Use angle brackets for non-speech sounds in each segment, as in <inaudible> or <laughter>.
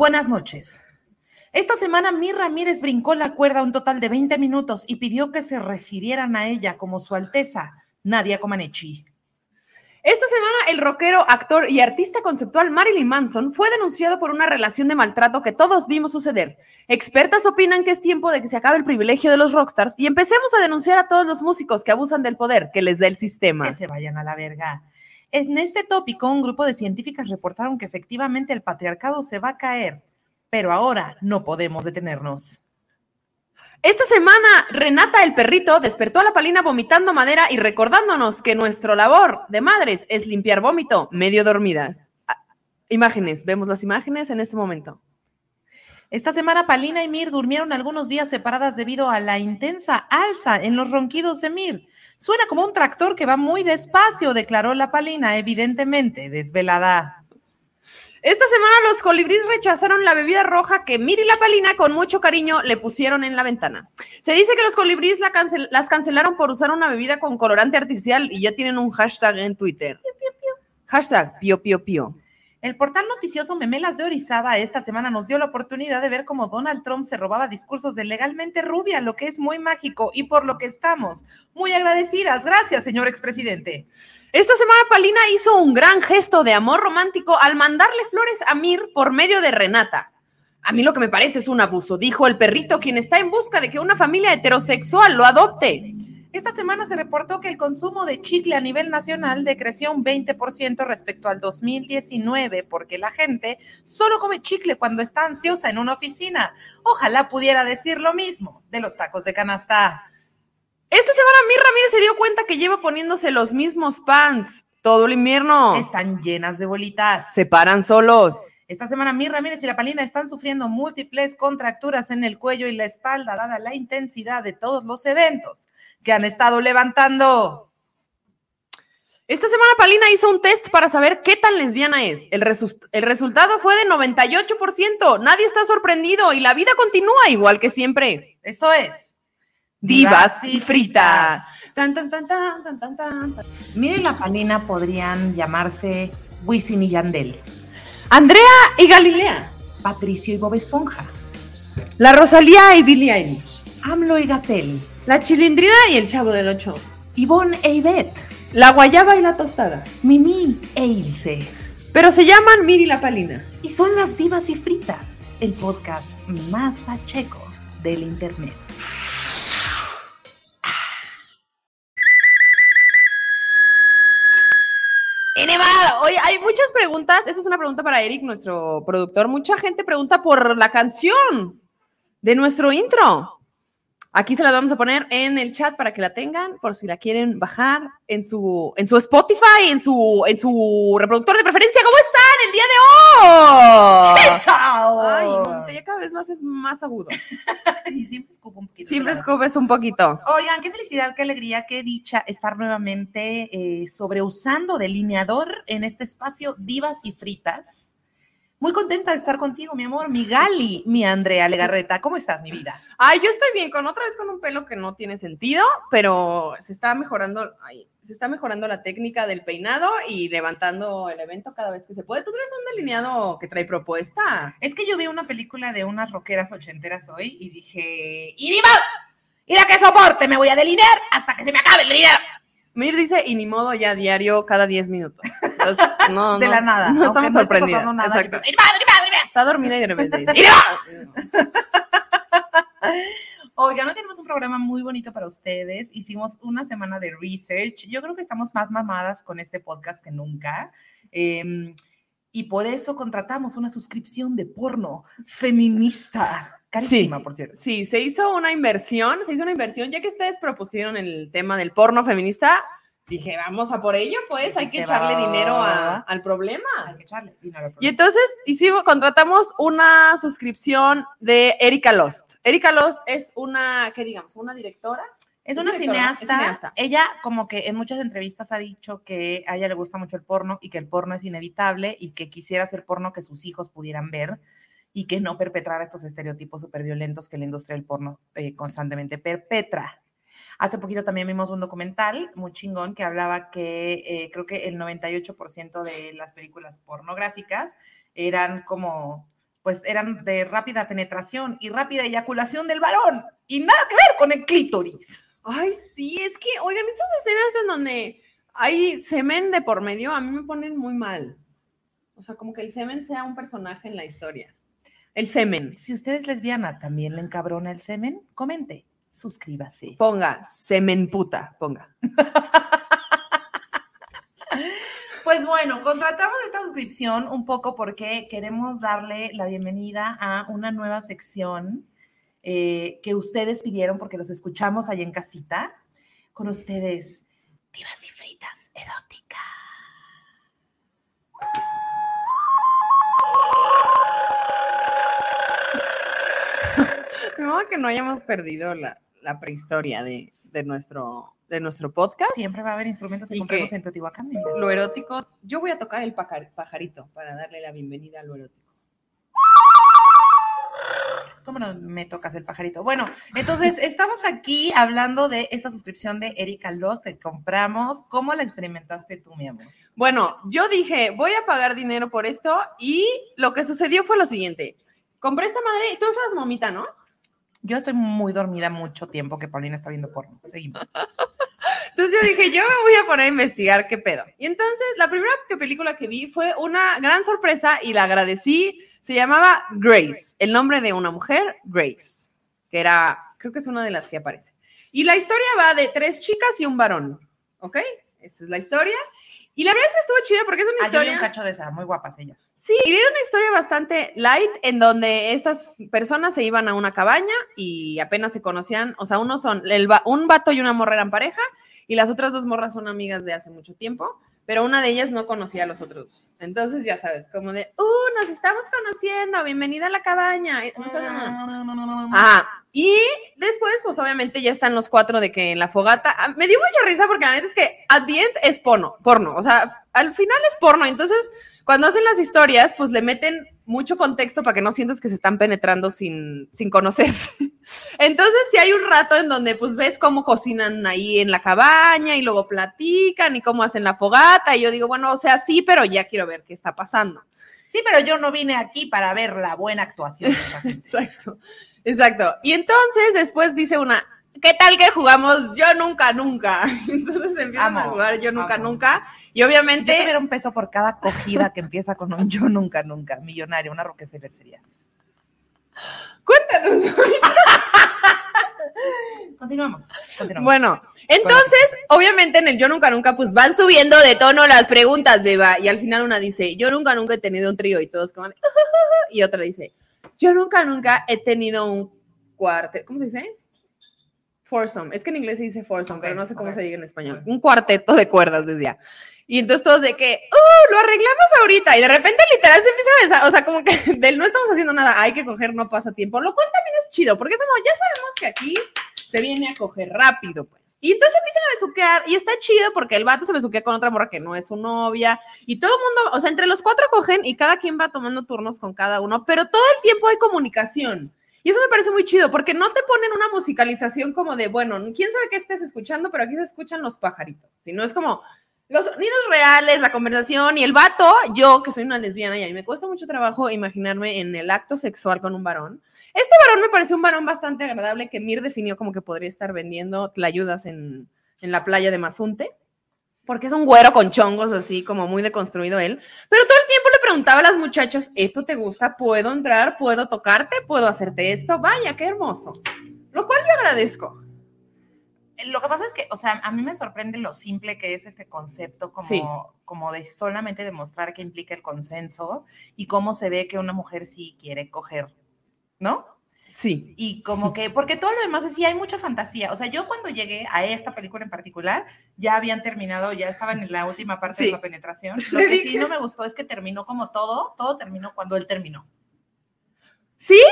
Buenas noches. Esta semana Mir Ramírez brincó la cuerda un total de 20 minutos y pidió que se refirieran a ella como su Alteza, Nadia Comaneci. Esta semana, el rockero, actor y artista conceptual Marilyn Manson fue denunciado por una relación de maltrato que todos vimos suceder. Expertas opinan que es tiempo de que se acabe el privilegio de los rockstars y empecemos a denunciar a todos los músicos que abusan del poder que les da el sistema. Que se vayan a la verga. En este tópico, un grupo de científicas reportaron que efectivamente el patriarcado se va a caer, pero ahora no podemos detenernos. Esta semana, Renata el perrito despertó a la palina vomitando madera y recordándonos que nuestra labor de madres es limpiar vómito medio dormidas. Ah, imágenes, vemos las imágenes en este momento. Esta semana Palina y Mir durmieron algunos días separadas debido a la intensa alza en los ronquidos de Mir. Suena como un tractor que va muy despacio, declaró la Palina, evidentemente desvelada. Esta semana los colibríes rechazaron la bebida roja que Miri la Palina con mucho cariño le pusieron en la ventana. Se dice que los colibríes las cancelaron por usar una bebida con colorante artificial y ya tienen un hashtag en Twitter. Hashtag pio pio pio. El portal noticioso Memelas de Orizaba esta semana nos dio la oportunidad de ver cómo Donald Trump se robaba discursos de legalmente rubia, lo que es muy mágico y por lo que estamos muy agradecidas. Gracias, señor expresidente. Esta semana Palina hizo un gran gesto de amor romántico al mandarle flores a Mir por medio de Renata. A mí lo que me parece es un abuso, dijo el perrito, quien está en busca de que una familia heterosexual lo adopte. Esta semana se reportó que el consumo de chicle a nivel nacional decreció un 20% respecto al 2019, porque la gente solo come chicle cuando está ansiosa en una oficina. Ojalá pudiera decir lo mismo de los tacos de canasta. Esta semana mi Ramírez se dio cuenta que lleva poniéndose los mismos pants todo el invierno. Están llenas de bolitas. Se paran solos. Esta semana Mir Ramírez y la Palina están sufriendo múltiples contracturas en el cuello y la espalda, dada la intensidad de todos los eventos que han estado levantando. Esta semana Palina hizo un test para saber qué tan lesbiana es. El, el, resultado fue de 98%. Nadie está sorprendido y la vida continúa igual que siempre. Eso es. Divas y fritas. Tan, tan, tan, tan, tan, tan, tan. Miren la Palina podrían llamarse Wisin y Yandel. Andrea y Galilea. Patricio y Bob Esponja. La Rosalía y Billie Eilish. AMLO y Gatel. La Chilindrina y el Chavo del Ocho. Ivonne e Ivette. La Guayaba y la Tostada. Mimi e Ilse. Pero se llaman Miri la Palina. Y son las divas y fritas, el podcast más pacheco del internet. Oye, hay muchas preguntas. Esa es una pregunta para Eric, nuestro productor. Mucha gente pregunta por la canción de nuestro intro. Aquí se la vamos a poner en el chat para que la tengan, por si la quieren bajar en su, en su Spotify, en su, en su reproductor de preferencia. ¿Cómo están el día de hoy? <laughs> ¡Chao! Ay, ya cada vez lo haces más agudo. <laughs> y siempre escupo un poquito. Siempre escupes un poquito. Oigan, qué felicidad, qué alegría, qué dicha estar nuevamente eh, sobreusando delineador en este espacio Divas y Fritas muy contenta de estar contigo, mi amor, mi Gali, mi Andrea Legarreta. ¿Cómo estás, mi vida? Ay, yo estoy bien, con otra vez con un pelo que no tiene sentido, pero se está mejorando, se está mejorando la técnica del peinado y levantando el evento cada vez que se puede. ¿Tú tienes un delineado que trae propuesta? Es que yo vi una película de unas rockeras ochenteras hoy y dije, ¡y ni ¡Y la que soporte! Me voy a delinear hasta que se me acabe el delineado. Mir dice, y ni modo ya diario cada 10 minutos. <laughs> no, de la nada. No estamos sorprendidos. Exacto. Está dormida y de repente dice, Oiga, no tenemos un programa muy bonito para ustedes. Hicimos una semana de research. Yo creo que estamos más mamadas con este podcast que nunca. Eh, y por eso contratamos una suscripción de porno feminista. Carísima, sí, por cierto. Sí, se hizo una inversión, se hizo una inversión, ya que ustedes propusieron el tema del porno feminista, dije, vamos a por ello, pues hay que echarle dinero al problema. Hay que echarle dinero al problema. Y entonces hicimos, contratamos una suscripción de Erika Lost. Erika Lost es una, ¿qué digamos? Una directora es una cineasta. Ella como que en muchas entrevistas ha dicho que a ella le gusta mucho el porno y que el porno es inevitable y que quisiera hacer porno que sus hijos pudieran ver y que no perpetrara estos estereotipos súper violentos que la industria del porno eh, constantemente perpetra. Hace poquito también vimos un documental muy chingón que hablaba que eh, creo que el 98% de las películas pornográficas eran como pues eran de rápida penetración y rápida eyaculación del varón y nada que ver con el clítoris. Ay, sí, es que, oigan, esas escenas en donde hay semen de por medio, a mí me ponen muy mal. O sea, como que el semen sea un personaje en la historia. El semen. Si usted es lesbiana, ¿también le encabrona el semen? Comente, suscríbase. Ponga, semen puta, ponga. <laughs> Pues bueno, contratamos esta suscripción un poco porque queremos darle la bienvenida a una nueva sección eh, que ustedes pidieron porque los escuchamos allá en casita. Con ustedes, divas y fritas erótica. No, que no hayamos perdido la, prehistoria de, nuestro, de nuestro podcast. Siempre va a haber instrumentos que compremos en Teotihuacán. Lo erótico, yo voy a tocar el pajarito para darle la bienvenida a lo erótico. ¿Cómo no me tocas el pajarito? Bueno, entonces <laughs> estamos aquí hablando de esta suscripción de Erika Lost que compramos. ¿Cómo la experimentaste tú, mi amor? Bueno, yo dije, voy a pagar dinero por esto y lo que sucedió fue lo siguiente. Compré esta madre y tú estabas momita, ¿no? Yo estoy muy dormida mucho tiempo que Paulina está viendo porno. Seguimos. <laughs> Entonces yo dije, yo me voy a poner a investigar qué pedo. Y entonces la primera película que vi fue una gran sorpresa y la agradecí. Se llamaba Grace, el nombre de una mujer, Grace, que era, creo que es una de las que aparece. Y la historia va de tres chicas y un varón, ¿ok? Esta es la historia. Y la verdad es que estuvo chido porque es una historia. Hay un cacho de esa, muy guapas ellas. Sí, y era una historia bastante light en donde estas personas se iban a una cabaña y apenas se conocían. O sea, uno son el, un vato y una morra eran pareja y las otras dos morras son amigas de hace mucho tiempo pero una de ellas no conocía a los otros dos. Entonces, ya sabes, como de, uh, nos estamos conociendo, bienvenida a la cabaña. Ajá. Y después, pues obviamente ya están los cuatro de que en la fogata. Ah, me dio mucha risa porque la neta es que at the end es porno, porno. O sea, al final es porno. Entonces, cuando hacen las historias, pues le meten mucho contexto para que no sientas que se están penetrando sin, sin conocerse. <laughs> Entonces, si hay un rato en donde pues ves cómo cocinan ahí en la cabaña y luego platican y cómo hacen la fogata. Y yo digo, bueno, o sea, sí, pero ya quiero ver qué está pasando. Sí, pero yo no vine aquí para ver la buena actuación. <laughs> exacto, exacto. Y entonces después dice una, ¿qué tal que jugamos yo nunca, nunca? <laughs> Entonces empiezan a jugar yo nunca, nunca. Y obviamente. Si yo un peso por cada cogida que empieza con un yo nunca, nunca, millonario, una Rockefeller sería. Cuéntanos. <laughs> Continuamos, Bueno, entonces, obviamente en el Yo Nunca Nunca, pues van subiendo de tono las preguntas, beba. Y al final una dice, yo nunca nunca he tenido un trío y todos como, <laughs> y otra dice, yo nunca nunca he tenido un cuarteto, ¿cómo se dice? Foursome. Es que en inglés se dice foursome, pero no sé cómo se dice en español. Un cuarteto de cuerdas, decía. Y entonces todos de que, ¡uh! Lo arreglamos ahorita. Y de repente literal se empiezan a besar. O sea, como que <laughs> del no estamos haciendo nada, hay que coger, no pasa tiempo. Lo cual también es chido, porque eso no, ya sabemos que aquí se viene a coger rápido, pues. Y entonces empiezan a besuquear y está chido porque el vato se besuquea con otra morra que no es su novia y todo el mundo, o sea, entre los cuatro cogen y cada quien va tomando turnos con cada uno, pero todo el tiempo hay comunicación. Y eso me parece muy chido, porque no te ponen una musicalización como de, bueno, quién sabe qué estés escuchando, pero aquí se escuchan los pajaritos, sino es como los sonidos reales, la conversación y el vato, yo que soy una lesbiana y me cuesta mucho trabajo imaginarme en el acto sexual con un varón. Este varón me pareció un varón bastante agradable que Mir definió como que podría estar vendiendo tlayudas en, en la playa de Mazunte porque es un güero con chongos así, como muy deconstruido él. Pero todo el tiempo le preguntaba a las muchachas, ¿esto te gusta? ¿Puedo entrar? ¿Puedo tocarte? ¿Puedo hacerte esto? Vaya, qué hermoso. Lo cual yo agradezco. Lo que pasa es que, o sea, a mí me sorprende lo simple que es este concepto, como, como de solamente demostrar que implica el consenso y cómo se ve que una mujer sí quiere coger, ¿no? Sí. Y como que, porque todo lo demás decía, hay mucha fantasía. O sea, yo cuando llegué a esta película en particular, ya habían terminado, ya estaban en la última parte de la penetración. <laughs> Lo que sí no me gustó es que terminó como todo, todo terminó cuando él terminó. ¿Sí?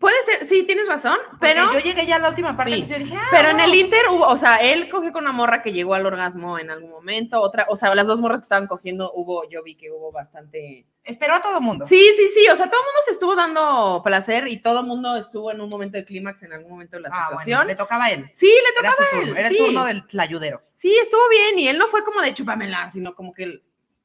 Puede ser, sí, tienes razón, pero. yo llegué ya a la última parte, yo dije, ah, Pero en el Inter hubo, o sea, él cogió con una morra que llegó al orgasmo en algún momento, otra, o sea, las dos morras que estaban cogiendo, hubo, yo vi que hubo bastante. Esperó a todo el mundo. Sí, sí, sí, o sea, todo el mundo se estuvo dando placer y todo el mundo estuvo en un momento de clímax en algún momento de la ah, situación. le tocaba a él. Sí, le tocaba a él. Era el turno del ayudero. Sí, estuvo bien y él no fue como de chupamela, sino como que,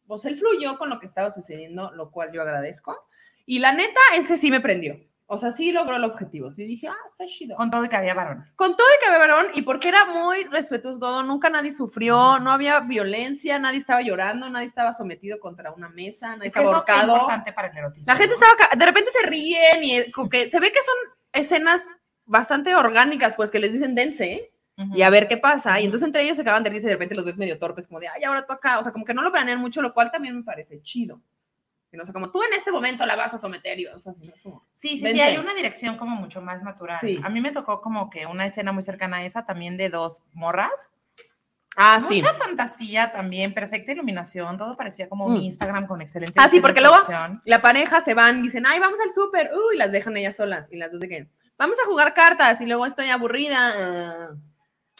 pues él fluyó con lo que estaba sucediendo, lo cual yo agradezco. Y la neta, ese sí me prendió. O sea, sí logró el objetivo. Sí dije, ah, está chido. Con todo y que había varón. Con todo y que había varón, y porque era muy respetuoso todo, nunca nadie sufrió, no había violencia, nadie estaba llorando, nadie estaba sometido contra una mesa, nadie estaba ahorcado. Es importante para el erotismo. La gente estaba, de repente se ríen y como que se ve que son escenas bastante orgánicas, pues que les dicen dense, y a ver qué pasa. Y entonces entre ellos se acaban de risa y de repente los ves medio torpes, como de, ay, ahora tú acá. O sea, como que no lo planean mucho, lo cual también me parece chido. O sea, como tú en este momento la vas a someter. Y, o sea, sí, sí, sí, hay una dirección como mucho más natural. A mí me tocó como que una escena muy cercana a esa también de dos morras. Ah, Mucha fantasía también, perfecta iluminación, todo parecía como mi mm. Instagram con excelente. Ah, sí, porque luego la pareja se van y dicen, ay, vamos al súper, uy, las dejan ellas solas y las dos de que, vamos a jugar cartas y luego estoy aburrida.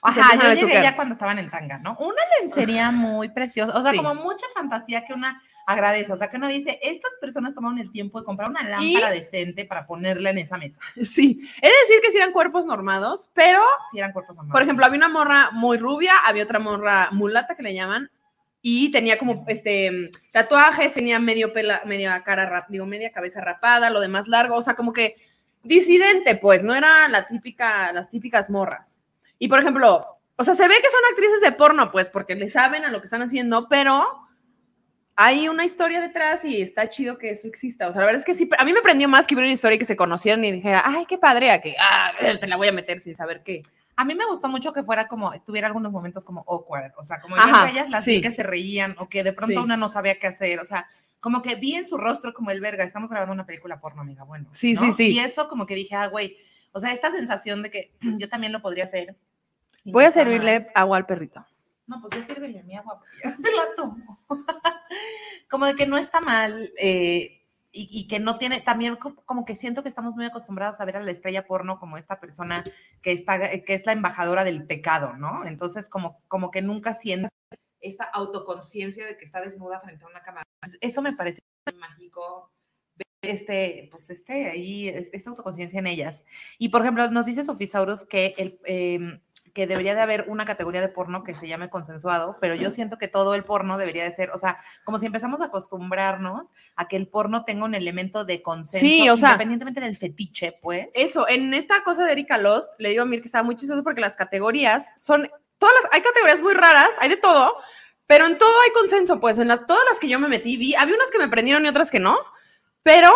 Ajá, yo llegué ya cuando estaba en el tanga, ¿no? Una lencería muy preciosa, o sea, como mucha fantasía que una agradece, o sea, que uno dice, estas personas tomaron el tiempo de comprar una lámpara decente para ponerla en esa mesa. <laughs> Sí, es decir que sí eran cuerpos normados, pero... Sí eran cuerpos normados. Por ejemplo, había una morra muy rubia, había otra morra mulata que le llaman, y tenía como este tatuajes, tenía medio pela, media cara, digo, media cabeza rapada, lo demás largo, o sea, como que disidente, pues, no era la típica, las típicas morras. Y por ejemplo, o sea, se ve que son actrices de porno, pues, porque le saben a lo que están haciendo, pero hay una historia detrás y está chido que eso exista. O sea, la verdad es que sí, a mí me prendió más que ver una historia y que se conocieran y dijera, ay, qué padre, a que, ah, te la voy a meter sin saber qué. A mí me gustó mucho que fuera como, tuviera algunos momentos como awkward, o sea, como Ajá, ellas las vi que se reían o que de pronto una no sabía qué hacer, o sea, como que vi en su rostro como el verga, estamos grabando una película porno, amiga, bueno. Sí, sí, sí. Y eso como que dije, ah, güey, o sea, esta sensación de que <clears throat> yo también lo podría hacer Voy a servirle agua al perrito. No, pues ya sírvele mi agua porque ya <laughs> se la tomo. <laughs> como de que no está mal eh, y, que no tiene, también como que siento que estamos muy acostumbrados a ver a la estrella porno como esta persona que, está, que es la embajadora del pecado, ¿no? Entonces como, como que nunca sientes esta autoconciencia de que está desnuda frente a una cámara. Eso me parece mágico este, pues este, ahí, esta autoconciencia en ellas. Y por ejemplo, nos dice Sofisaurus que el, em, que debería de haber una categoría de porno que se llame consensuado, pero yo siento que todo el porno debería de ser, o sea, como si empezamos a acostumbrarnos a que el porno tenga un elemento de consenso, sí, o sea, independientemente del fetiche, pues. Eso, en esta cosa de Erika Lost, le digo a Mir que estaba muy chistoso porque las categorías son, todas las, hay categorías muy raras, hay de todo, pero en todo hay consenso, pues en las, todas las que yo me metí, vi, había unas que me prendieron y otras que no, pero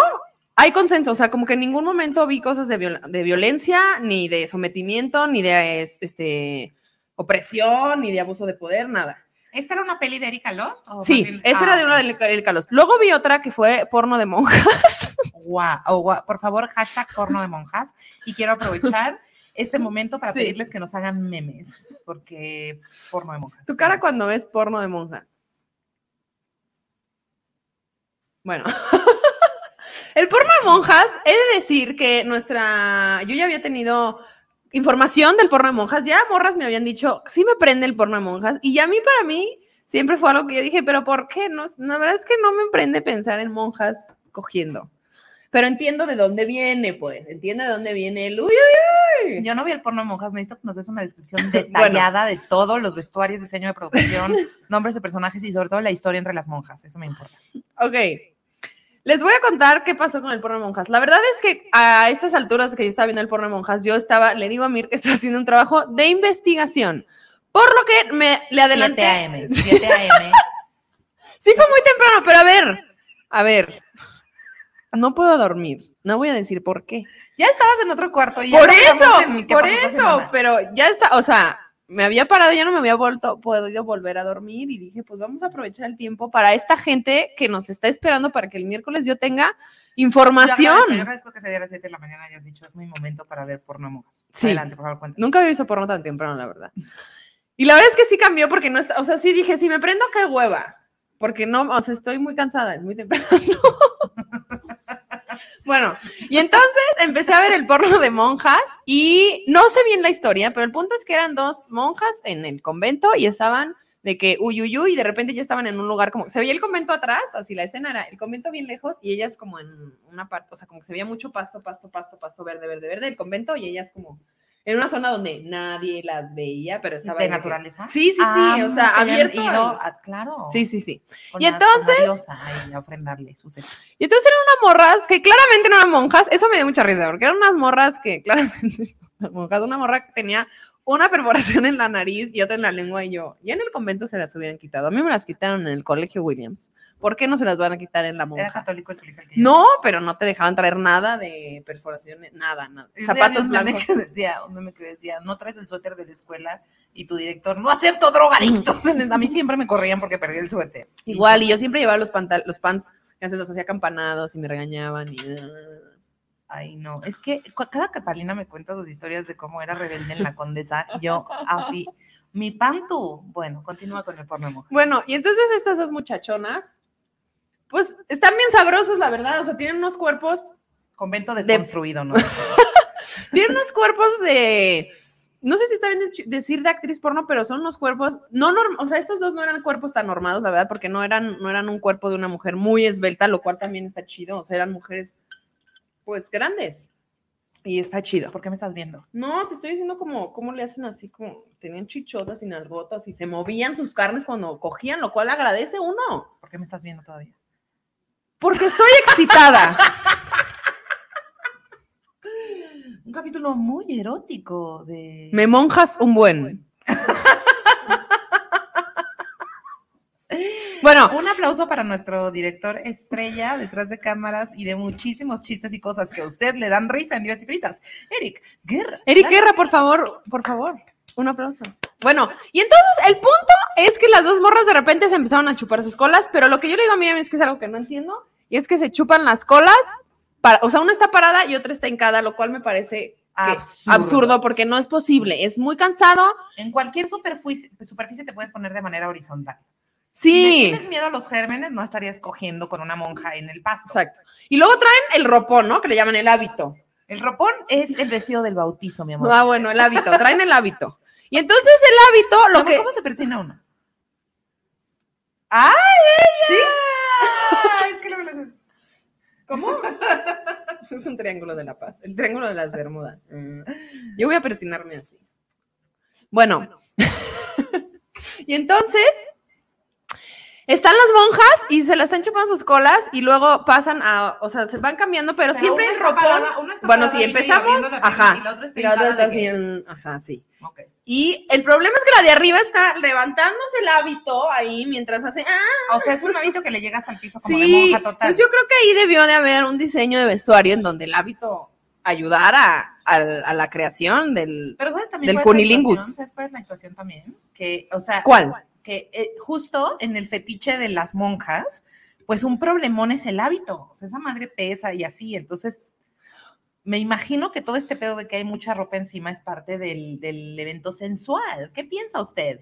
hay consenso, o sea, como que en ningún momento vi cosas de, violencia, ni de sometimiento, ni de este, opresión, ni de abuso de poder, nada. ¿Esta era una peli de Erika Lost? Sí, esta era de una de Erika Lost. Luego vi otra que fue porno de monjas. <laughs> Guau, por favor, hashtag porno de monjas. Y quiero aprovechar este momento para pedirles que nos hagan memes, porque porno de monjas. Tu cara cuando ves porno de monja. Bueno. <laughs> El porno de monjas, he de decir que nuestra, yo ya había tenido información del porno de monjas, ya morras me habían dicho, sí me prende el porno de monjas, y ya a mí para mí siempre fue algo que yo dije, pero ¿por qué? No, la verdad es que no me prende pensar en monjas cogiendo. Pero entiendo de dónde viene, pues, entiendo de dónde viene el uy, uy, uy. Yo no vi el porno de monjas, necesito que nos des una descripción <laughs> detallada de todos los vestuarios, diseño de producción, <laughs> nombres de personajes y sobre todo la historia entre las monjas, eso me importa. Ok, les voy a contar qué pasó con el porno de monjas. La verdad es que a estas alturas que yo estaba viendo el porno de monjas, yo estaba, le digo a Mir que <laughs> estoy haciendo un trabajo de investigación. Por lo que me le adelanté. 7 AM, 7 AM. sí, fue muy temprano, pero a ver, a ver. No puedo dormir. No voy a decir por qué. Ya estabas en otro cuarto. Ya por eso, por eso, pero ya está, o sea, me había parado, ya no me había vuelto, podido volver a dormir y dije, pues vamos a aprovechar el tiempo para esta gente que nos está esperando para que el miércoles yo tenga información. Yo agradezco, que se diera a las 7 de la mañana hayas dicho, es mi momento para ver porno. Sí. Adelante, por favor, cuéntame. Nunca había visto porno tan temprano, la verdad. Y la verdad es que sí cambió porque no está, o sea, sí dije, si me prendo, qué hueva. Porque no, o sea, estoy muy cansada, es muy temprano. <laughs> Bueno, y entonces empecé a ver el porno de monjas y no sé bien la historia, pero el punto es que eran dos monjas en el convento y estaban de que uy, uy, uy, y de repente ya estaban en un lugar como, se veía el convento atrás, así la escena era el convento bien lejos y ellas como en una parte, o sea, como que se veía mucho pasto, pasto, pasto, pasto verde, verde, verde, el convento y ellas como en una zona donde nadie las veía, pero estaba... ¿De ahí que- naturaleza? Sí, sí, sí, Ah, o sea, habían abierto. ido a- claro. Sí, sí, sí. con Y entonces- ofrendarle. Y entonces eran unas morras que claramente no eran monjas, eso me dio mucha risa, porque eran unas morras que claramente <laughs> una morra que tenía una perforación en la nariz y otra en la lengua y yo, ya en el convento se las hubieran quitado, a mí me las quitaron en el colegio Williams, ¿por qué no se las van a quitar en la Era monja? católico el colegio. al que No, pero no te dejaban traer nada de perforaciones, nada, nada, zapatos un meme blancos. que decía, un meme que decía, no traes el suéter de la escuela y tu director, no acepto drogadictos. <laughs> A mí siempre me corrían porque perdí el suéter. Igual, y yo siempre llevaba los, pantal los pants, que se los hacía campanados y me regañaban y... Ay, no, es que cada Catalina me cuenta sus historias de cómo era rebelde en la condesa yo así, mi pantu. Bueno, continúa con el porno de monjas. Bueno, y entonces estas dos muchachonas, pues están bien sabrosas, la verdad. O sea, tienen unos cuerpos, Convento de- deconstruido, ¿no? <laughs> tienen unos cuerpos de. No sé si está bien dec- decir de actriz porno, pero son unos cuerpos, no norm- o sea, estos dos no eran cuerpos tan normados, la verdad, porque no eran, no eran un cuerpo de una mujer muy esbelta, lo cual también está chido, o sea, eran mujeres, pues, grandes, y está chido. ¿Por qué me estás viendo? No, te estoy diciendo como, cómo le hacen así, como, tenían chichotas y nalgotas, y se movían sus carnes cuando cogían, lo cual agradece uno. ¿Por qué me estás viendo todavía? Porque estoy excitada. <laughs> Un capítulo muy erótico de... Me monjas un buen. Bueno, Un aplauso para nuestro director estrella detrás de cámaras y de muchísimos chistes y cosas que a usted le dan risa en Divas y Fritas. Eric Guerra. Eric. Guerra, por favor, por favor, un aplauso. Bueno, y entonces el punto es que las dos morras de repente se empezaron a chupar sus colas, pero lo que yo le digo a Miriam es que es algo que no entiendo, y es que se chupan las colas, para, o sea, una está parada y otra está hincada, lo cual me parece absurdo porque no es posible, es muy cansado. En cualquier superficie, superficie te puedes poner de manera horizontal. Si le Sí, tienes miedo a los gérmenes, no estarías cogiendo con una monja en el pasto. exacto. Y luego traen el ropón, ¿no? Que le llaman el hábito. El ropón es el vestido del bautizo, mi amor. Ah, bueno, el hábito, traen el hábito. Y entonces el hábito, lo que... ¿Cómo se persina uno? ¡Ay, ella! <laughs> Es que luego les- ¿Cómo? <laughs> es un triángulo de la paz, el triángulo de las Bermudas. Yo voy a persinarme así. Bueno, <laughs> y entonces están las monjas y se la están chupando sus colas y luego pasan a, o sea, se van cambiando, pero, Pero siempre el ropón. parada- bueno, si empezamos, ajá. y la otra está de así en- ajá, sí. Ok. Y el problema es que la de arriba está levantándose el hábito ahí mientras hace. ¡Ah! O sea, es un hábito que le llega hasta el piso como de Sí, monja total. pues yo creo que ahí debió de haber un diseño de vestuario en donde el hábito ayudara a, a la creación del... Pero ¿sabes también del cunilingus. ¿Sabes cuál es la situación también? Que, o sea, ¿Cuál? Que eh, justo en el fetiche de las monjas, pues un problemón es el hábito. O sea, esa madre pesa y así. Entonces, me imagino que todo este pedo de que hay mucha ropa encima es parte del, del evento sensual. ¿Qué piensa usted?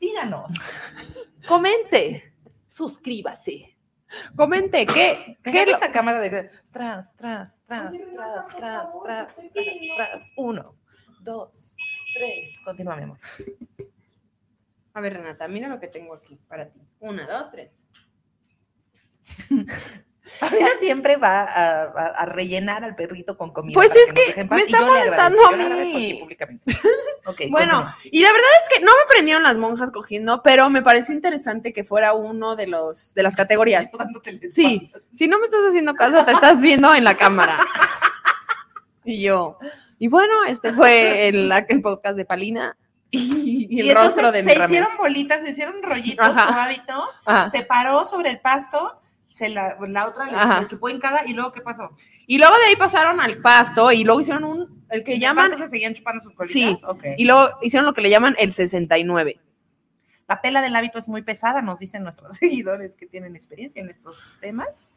Díganos. <laughs> Comente. Suscríbase. Comente, ¿qué? ¿Qué ¿Qué es lo- esa cámara de tras, tras, tras, tras, tras, tras, tras, tras? Uno, dos, tres. Continúa, mi amor. A ver, Renata, mira lo que tengo aquí para ti. Una, dos, tres. <laughs> Pamela siempre va a, a- a rellenar al perrito con comida. Pues es que me está molestando a mí. aquí públicamente. <laughs> Ok, Bueno, continúa. y la verdad es que no me prendieron las monjas cogiendo, pero me pareció interesante que fuera uno de los de las categorías. <laughs> Sí, si no me estás haciendo caso, te estás viendo en la cámara. Y yo, y bueno, este fue el, el podcast de Palina y, y el Y rostro de mi se Ramiro. hicieron bolitas, se hicieron rollitos Ajá. su hábito, Ajá. se paró sobre el pasto, se la, la otra Ajá. le chupó en cada y luego ¿qué pasó? Y luego de ahí pasaron al pasto y luego hicieron un, el que ¿En el llaman, se seguían chupando sus colitas? Sí. Ok. y luego hicieron lo que le llaman el 69. La pela del hábito es muy pesada, nos dicen nuestros <laughs> seguidores que tienen experiencia en estos temas.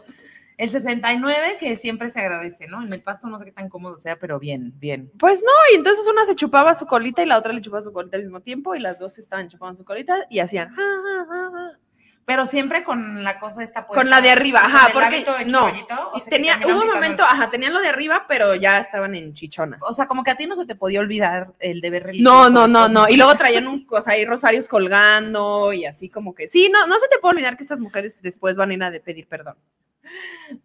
El 69, que siempre se agradece, ¿no? En el pasto no sé qué tan cómodo sea, pero bien, bien. Pues no, y entonces una se chupaba su colita y la otra le chupaba su colita al mismo tiempo y las dos estaban chupando su colita y hacían "Ah, ah, ah, ah". Pero siempre con la cosa esta puesta. con la de arriba, ajá, porque hecho no, o sea, tenía, hubo un momento, el- ajá, tenían lo de arriba, pero ya estaban en chichonas. O sea, como que a ti no se te podía olvidar el deber No, religioso. no, no, después, no. Y luego traían un cosa ahí rosarios colgando y así como que sí, no, no se te puede olvidar que estas mujeres después van a ir a de pedir perdón.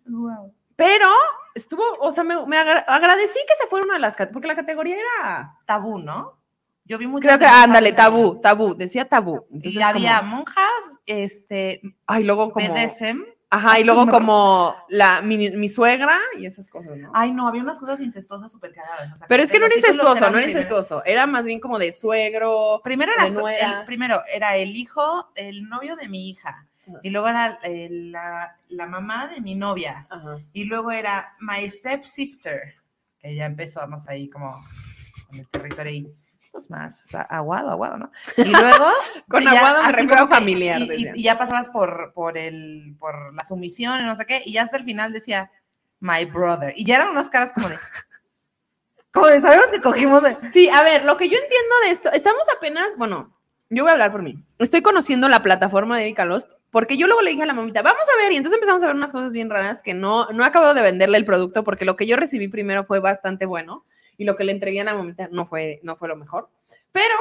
Guau. Pero estuvo, o sea, me, agradecí que se fuera una de las porque la categoría era tabú, ¿no? Yo vi mucho. Creo que, ándale, tabú, tabú, decía tabú. y había monjas, este. Ay, luego como. Ajá, y luego como la, mi, suegra y esas cosas, ¿no? Ay, no, había unas cosas incestuosas súper cagadas. Pero es que no era incestuoso, no era incestuoso. Era más bien como de suegro. Primero era, el, primero era el hijo, el novio de mi hija. Y luego era la, la, mamá de mi novia. Y luego era my stepsister. Que ya empezamos ahí como con el territorio ahí pues más aguado, aguado, ¿no? Y luego... <laughs> Con aguado me refiero familiar. Y, ya pasabas por, por, el, por la sumisión y no sé qué, y ya hasta el final decía, my brother. Y ya eran unas caras como de... <laughs> Como de, sabemos que cogimos de... Sí, a ver, lo que yo entiendo de esto, estamos apenas, bueno, yo voy a hablar por mí. Estoy conociendo la plataforma de Erika Lost porque yo luego le dije a la mamita, vamos a ver, y entonces empezamos a ver unas cosas bien raras que no, no he acabado de venderle el producto porque lo que yo recibí primero fue bastante bueno y lo que le entregué a la mamita no fue, no fue lo mejor. Pero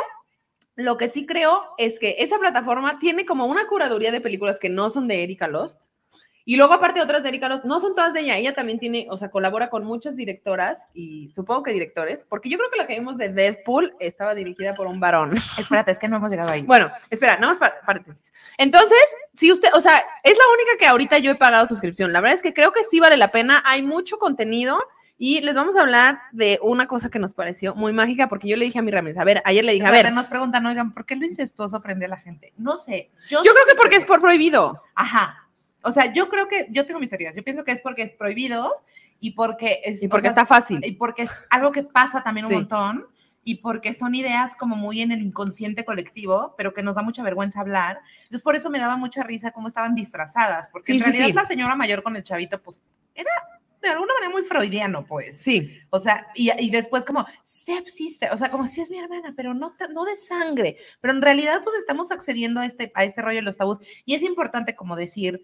lo que sí creo es que esa plataforma tiene como una curaduría de películas que no son de Erika Lost. Y luego, aparte, otras de Erika Lost, no son todas de ella. Ella también tiene, o sea, colabora con muchas directoras y supongo que directores, porque yo creo que la que vimos de Deadpool estaba dirigida por un varón. <laughs> Espérate, es que no hemos llegado ahí. Bueno, espera, no más paréntesis. Entonces, si usted, o sea, es la única que ahorita yo he pagado suscripción. La verdad es que creo que sí vale la pena. Hay mucho contenido y les vamos a hablar de una cosa que nos pareció muy mágica, porque yo le dije a mi Ramírez, a ver, ayer le dije, a ver. Nos preguntan, oigan, ¿por qué lo incestuoso prende a la gente? No sé. Yo, creo que porque es por prohibido. Ajá. O sea, yo creo que, yo tengo mis teorías, yo pienso que es porque es prohibido y porque es... Y porque está fácil. Y porque es algo que pasa también un montón y porque son ideas como muy en el inconsciente colectivo, pero que nos da mucha vergüenza hablar. Entonces, por eso me daba mucha risa cómo estaban disfrazadas, porque en realidad la señora mayor con el chavito, pues, era de alguna manera muy freudiano, pues. Sí. O sea, y, y después como, step o sea, como si es mi hermana, pero no, no de sangre. Pero en realidad, pues estamos accediendo a este, a este rollo de los tabús. Y es importante como decir,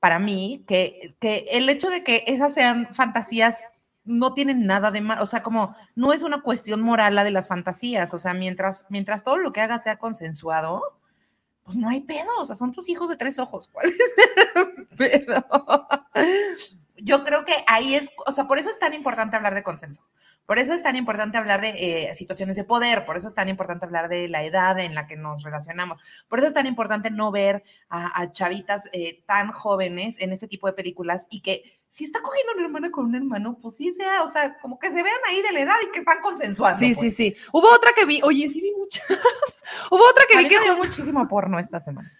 para mí, que, que el hecho de que esas sean fantasías no tienen nada de mal, o sea, como no es una cuestión moral la de las fantasías, o sea, mientras, mientras todo lo que hagas sea consensuado, pues no hay pedo, o sea, son tus hijos de tres ojos, ¿cuál es el <laughs> pedo? Yo creo que ahí es, o sea, por eso es tan importante hablar de consenso. Por eso es tan importante hablar de eh, situaciones de poder, por eso es tan importante hablar de la edad en la que nos relacionamos, por eso es tan importante no ver a, chavitas eh, tan jóvenes en este tipo de películas y que si está cogiendo una hermana con un hermano, pues sí sea, o sea, como que se vean ahí de la edad y que están consensuando. Sí, sí, pues. sí. Hubo otra que vi, oye, sí vi muchas. <laughs> Hubo otra que vi que fue muchísimo porno esta semana.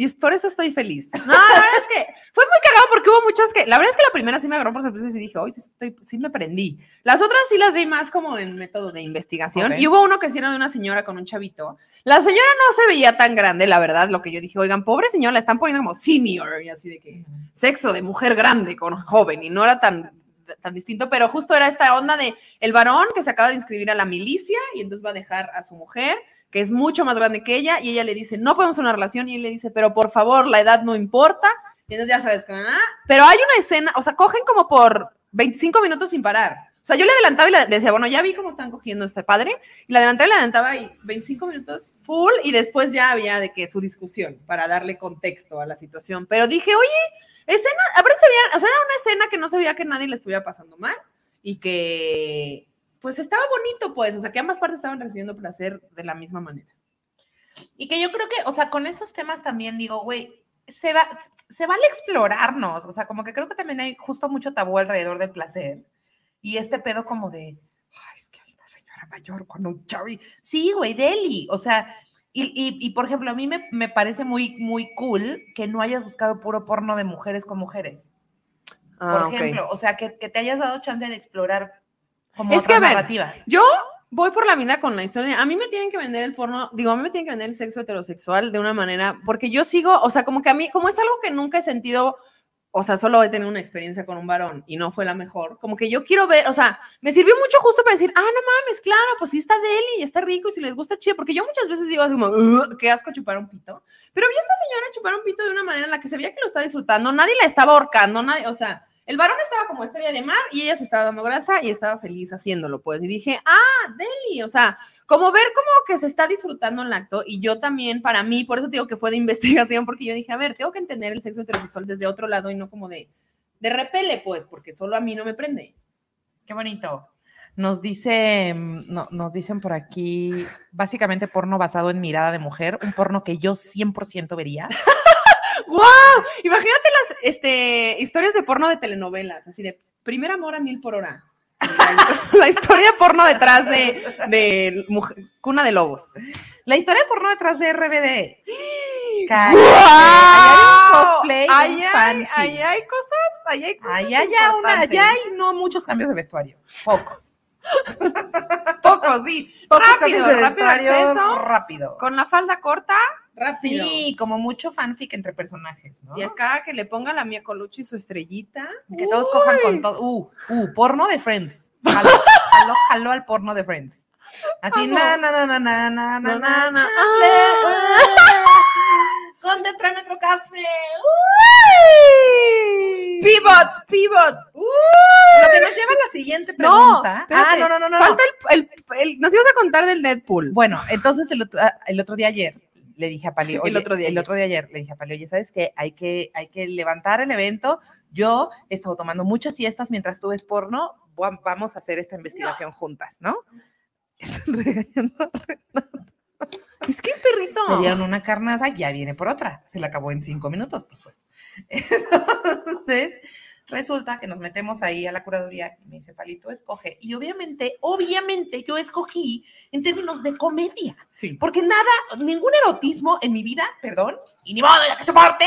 Y por eso estoy feliz. <laughs> No, la verdad es que fue muy cagado porque hubo muchas que, la verdad es que la primera sí me agarró por sorpresa y dije, hoy sí, sí me prendí. Las otras sí las vi más como en método de investigación. Y hubo uno que hicieron de una señora con un chavito. La señora no se veía tan grande, la verdad, lo que yo dije, oigan, pobre señora, la están poniendo como senior y así de que sexo de mujer grande con joven y no era tan tan distinto, pero justo era esta onda de el varón que se acaba de inscribir a la milicia y entonces va a dejar a su mujer que es mucho más grande que ella, y ella le dice, no podemos una relación, y él le dice, pero por favor, la edad no importa. Y entonces ya sabes, ah, pero hay una escena, o sea, cogen como por 25 minutos sin parar. O sea, yo le adelantaba y le decía, bueno, ya vi cómo están cogiendo este padre, y le adelantaba y le adelantaba y 25 minutos full, y después ya había de que su discusión para darle contexto a la situación. Pero dije, oye, escena, a ver, se veía, o sea, era una escena que no se veía que nadie le estuviera pasando mal, y que pues estaba bonito, pues, o sea, que ambas partes estaban recibiendo placer de la misma manera. Y que yo creo que, o sea, con estos temas también digo, güey, se, va, se vale explorarnos, o sea, como que creo que también hay justo mucho tabú alrededor del placer y este pedo como de, ay, es que hay una señora mayor con un chavi. Sí, güey, Deli, o sea, y, y, por ejemplo, a mí me, me, parece muy, muy cool que no hayas buscado puro porno de mujeres con mujeres. Ah, por ejemplo, o sea, que, que, te hayas dado chance de explorar es que, a ver, yo voy por la vida con la historia. A mí me tienen que vender el porno, digo, a mí me tienen que vender el sexo heterosexual de una manera, porque yo sigo, o sea, como que a mí, como es algo que nunca he sentido, o sea, solo he tenido una experiencia con un varón y no fue la mejor, como que yo quiero ver, o sea, me sirvió mucho justo para decir, ah, no mames, claro, pues sí está deli y está rico y si les gusta chido, porque yo muchas veces digo así como, qué asco chupar un pito, pero vi a esta señora chupar un pito de una manera en la que se veía que lo estaba disfrutando, nadie la estaba ahorcando, nadie, o sea, el varón estaba como estrella de mar y ella se estaba dando grasa y estaba feliz haciéndolo, pues. Y dije, ah, Deli, o sea, como ver como que se está disfrutando el acto y yo también, para mí, por eso digo que fue de <laughs> investigación, porque yo dije, a ver, tengo que entender el sexo heterosexual desde otro lado y no como de, de repele, pues, porque solo a mí no me prende. Qué bonito. Nos dice, mm, no, nos dicen por aquí, básicamente porno basado en mirada de mujer, un porno que yo 100% vería. <laughs> ¡Guau! Imagínate las este, historias de porno de telenovelas, así de primer amor a mil por hora. <laughs> La, historia porno detrás de, de Cuna de Lobos. La historia porno detrás de RBD. cosplay. Ahí hay, ahí hay cosas, ahí hay cosas. Ahí hay, una, allá hay no muchos cambios de vestuario, pocos. <laughs> Pocos, sí. rápido, rápido acceso. Rápido. Con la falda corta, rápido. Sí, como mucho fanfic entre personajes, ¿no? Y acá que le ponga la Mia Colucci su estrellita. Que todos cojan con todo. Uh, uh, porno de Friends. <laughs> Jaló, jaló, al porno de Friends. Así, na, na, na, na, na, na, na, na, na. Con tetrámetro café. Pivot, pivot. Lo que nos lleva a la siguiente pregunta. No, ah, no, no, no, no. Falta el, el, Nos ibas a contar del Deadpool. Bueno, entonces el otro, ah, el otro día ayer le dije a Pali, <laughs> oye, el otro día, el otro día ayer le dije a Pali, oye, ¿sabes qué? Hay que, hay que levantar el evento. Yo he estado tomando muchas siestas mientras tú ves porno. Vamos a hacer esta investigación juntas, ¿no? <laughs> Están regañando Es que perrito. Me dieron una carnaza, ya viene por otra. Se la acabó en cinco minutos, por supuesto. <laughs> Entonces, resulta que nos metemos ahí a la curaduría y me dice, Palito, escoge. Y obviamente, obviamente yo escogí en términos de comedia. Sí. Porque nada, ningún erotismo en mi vida, perdón, y ni modo ya que soporte,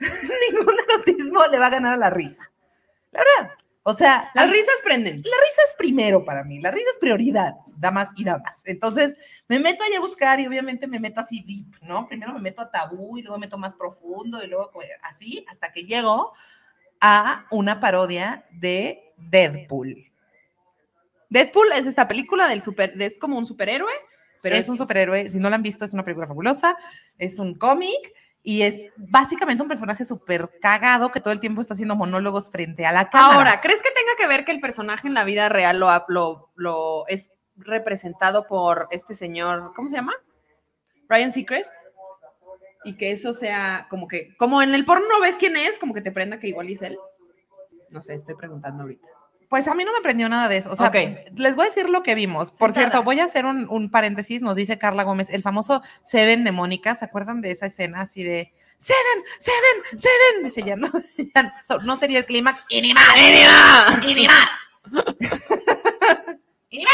<laughs> ningún erotismo le va a ganar a la risa. La verdad. O sea, las risas prenden. La risa es primero para mí, la risa es prioridad, damas y damas. Entonces, me meto ahí a buscar y obviamente me meto así deep, ¿no? Primero me meto a tabú y luego me meto más profundo y luego así hasta que llego a una parodia de Deadpool. Deadpool es esta película del super, es como un superhéroe, pero es, es un superhéroe, si no la han visto, es una película fabulosa, es un cómic y es básicamente un personaje súper cagado que todo el tiempo está haciendo monólogos frente a la cámara. Ahora, ¿crees que tenga que ver que el personaje en la vida real lo, lo, lo es representado por este señor, ¿cómo se llama? Ryan Seacrest. Y que eso sea como que, como en el porno no ves quién es, como que te prenda que igual es él. No sé, estoy preguntando ahorita. Pues a mí no me prendió nada de eso. O sea, les voy a decir lo que vimos. Por cierto, voy a hacer un, paréntesis. Nos dice Carla Gómez, el famoso Seven de Mónica. ¿Se acuerdan de esa escena así de Seven, Seven, Seven? Dice ya no, <laughs> no sería el clímax. Y ni madre, ni madre, <laughs> y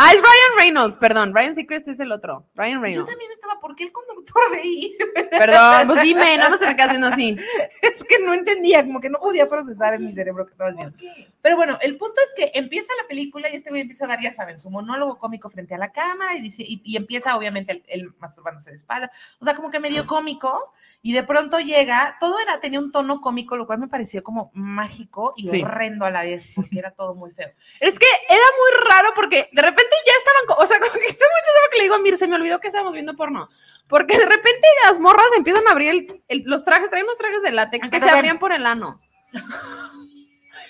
Ah, es Ryan Reynolds, perdón. Ryan Seacrest es el otro. Ryan Reynolds. Yo también estaba, ¿por qué el conductor de ahí? <laughs> Perdón, pues dime, nada más se me queda haciendo así. Es que no entendía, como que no podía procesar en mi cerebro que estabas viendo. Pero bueno, el punto es que empieza la película y este güey empieza a dar, ya saben, su monólogo cómico frente a la cámara y, dice, y, empieza obviamente el, masturbándose de espalda. O sea, como que medio cómico y de pronto llega, todo era, tenía un tono cómico, lo cual me pareció como mágico y horrendo a la vez, porque era todo muy feo. <laughs> Es que era muy raro porque de repente ya estaban, o sea, <laughs> como que esto mucho que le digo a Mir, se me olvidó que estábamos viendo porno. Porque de repente las morras empiezan a abrir los trajes, traen unos trajes de látex que se abrían por el ano. <laughs>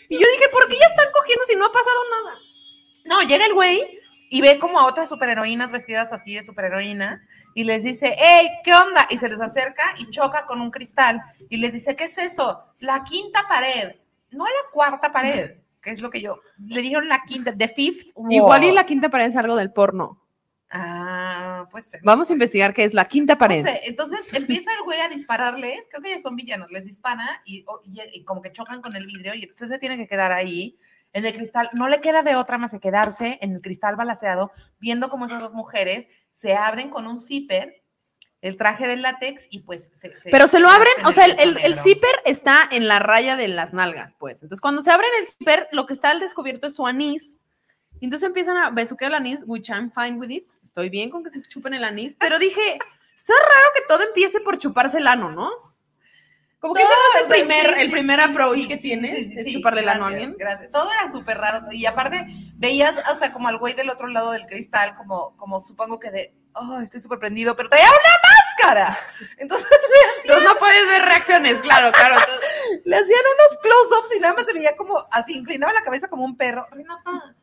y yo dije, ¿por qué ya están cogiendo si no ha pasado nada? No, llega el güey y ve como a otras superheroínas vestidas así de superheroína y les dice, hey, ¿qué onda? Y se les acerca y choca con un cristal y les dice, ¿qué es eso? La quinta pared, no la cuarta pared que es lo que yo le dijeron la quinta, the fifth. Igual y la quinta pared es algo del porno. Ah, pues. Vamos a investigar qué es la quinta pared. Entonces empieza el güey a dispararles, creo que ya son villanos, les dispara y, como que chocan con el vidrio y entonces se tiene que quedar ahí en el cristal. No le queda de otra más que quedarse en el cristal balaseado, viendo cómo esas dos mujeres se abren con un zipper el traje del látex y pues se, pero se lo abren, o sea, el, el, zipper está en la raya de las nalgas, pues. Entonces, cuando se abren el zipper, lo que está al descubierto es su anís. Y entonces empiezan a besuquear el anís, which I'm fine with it. Estoy bien con que se chupen el anís, pero dije, está raro que todo empiece por chuparse el ano, ¿no? Como que ese no es el primer, el primer approach que tienes, es chuparle el ano a alguien. Gracias. Todo era súper raro. Y aparte, veías, o sea, como al güey del otro lado del cristal, como, como supongo que de, oh, estoy súper prendido, pero traía una máscara. Entonces <laughs> le hacían... no puedes ver reacciones, claro, claro. <laughs> le hacían unos close-ups y nada más se veía como así, inclinaba la cabeza como un perro. Renata,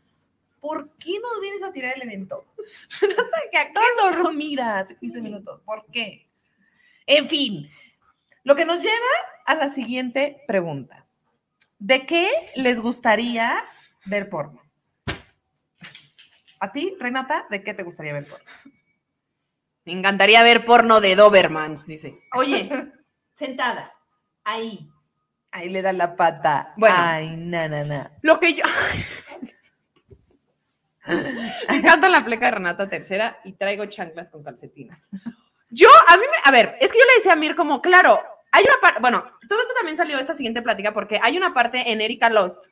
¿por qué nos vienes a tirar el evento? Renata, que acá dormida hace 15 minutos. ¿Por qué? En fin, lo que nos lleva a la siguiente pregunta. ¿De qué les gustaría ver porno? ¿A ti, Renata, de qué te gustaría ver porno? Me encantaría ver porno de Dobermans, dice. Oye, <laughs> sentada, ahí. Ahí le da la pata. Bueno. Ay, na, na, na. Lo que yo. <laughs> <laughs> Me encanta la pleca de Renata tercera y traigo chanclas con calcetinas. Yo, a mí, me, a ver, es que yo le decía a Mir como, claro, hay una parte, bueno, todo esto también salió de esta siguiente plática porque hay una parte en Erika Lost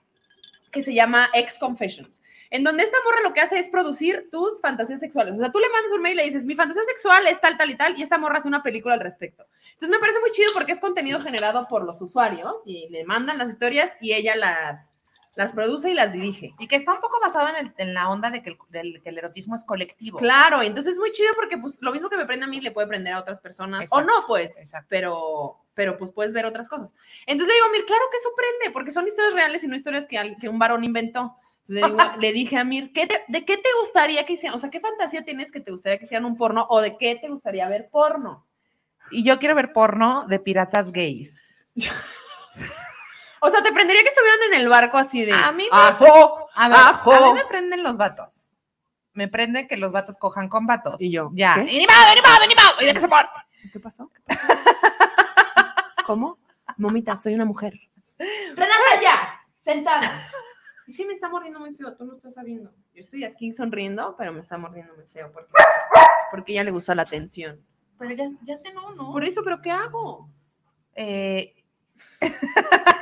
que se llama Ex Confessions, en donde esta morra lo que hace es producir tus fantasías sexuales. O sea, tú le mandas un mail y le dices, mi fantasía sexual es tal, tal y tal, y esta morra hace una película al respecto. Entonces me parece muy chido porque es contenido generado por los usuarios y le mandan las historias y ella las, las produce y las dirige. Y que está un poco basado en, el- en la onda de que el, del- que el erotismo es colectivo. Claro, entonces es muy chido porque pues lo mismo que me prende a mí le puede prender a otras personas o no, pues, exacto. pero pero pues puedes ver otras cosas. Entonces le digo, Mir, claro que eso prende, porque son historias reales y no historias que, que un varón inventó. Entonces le, digo- <laughs> le dije a Mir, ¿qué te- ¿de qué te gustaría que hicieran? O sea, ¿qué fantasía tienes que te gustaría que hicieran un porno o de qué te gustaría ver porno? Y yo quiero ver porno de piratas gays. <laughs> O sea, te prendería que estuvieran en el barco así de... A mí me- ¡Ajo! A ver, ¡Ajo! a mí me prenden los vatos. Me prende que los vatos cojan con vatos. Y yo, Ya. ¿qué? ¡Y ni modo, ni modo, ni modo! Mira que se pone. ¿Qué pasó? ¿Qué pasó? <laughs> ¿Cómo? Momita, soy una mujer. Renata, ya, sentada. Es que me está mordiendo muy feo, tú no estás sabiendo. Yo estoy aquí sonriendo, pero me está mordiendo muy feo porque, porque ya le gusta la atención. Pero ya, ya sé, no, ¿no? Por eso, ¿pero qué hago? Eh, <laughs>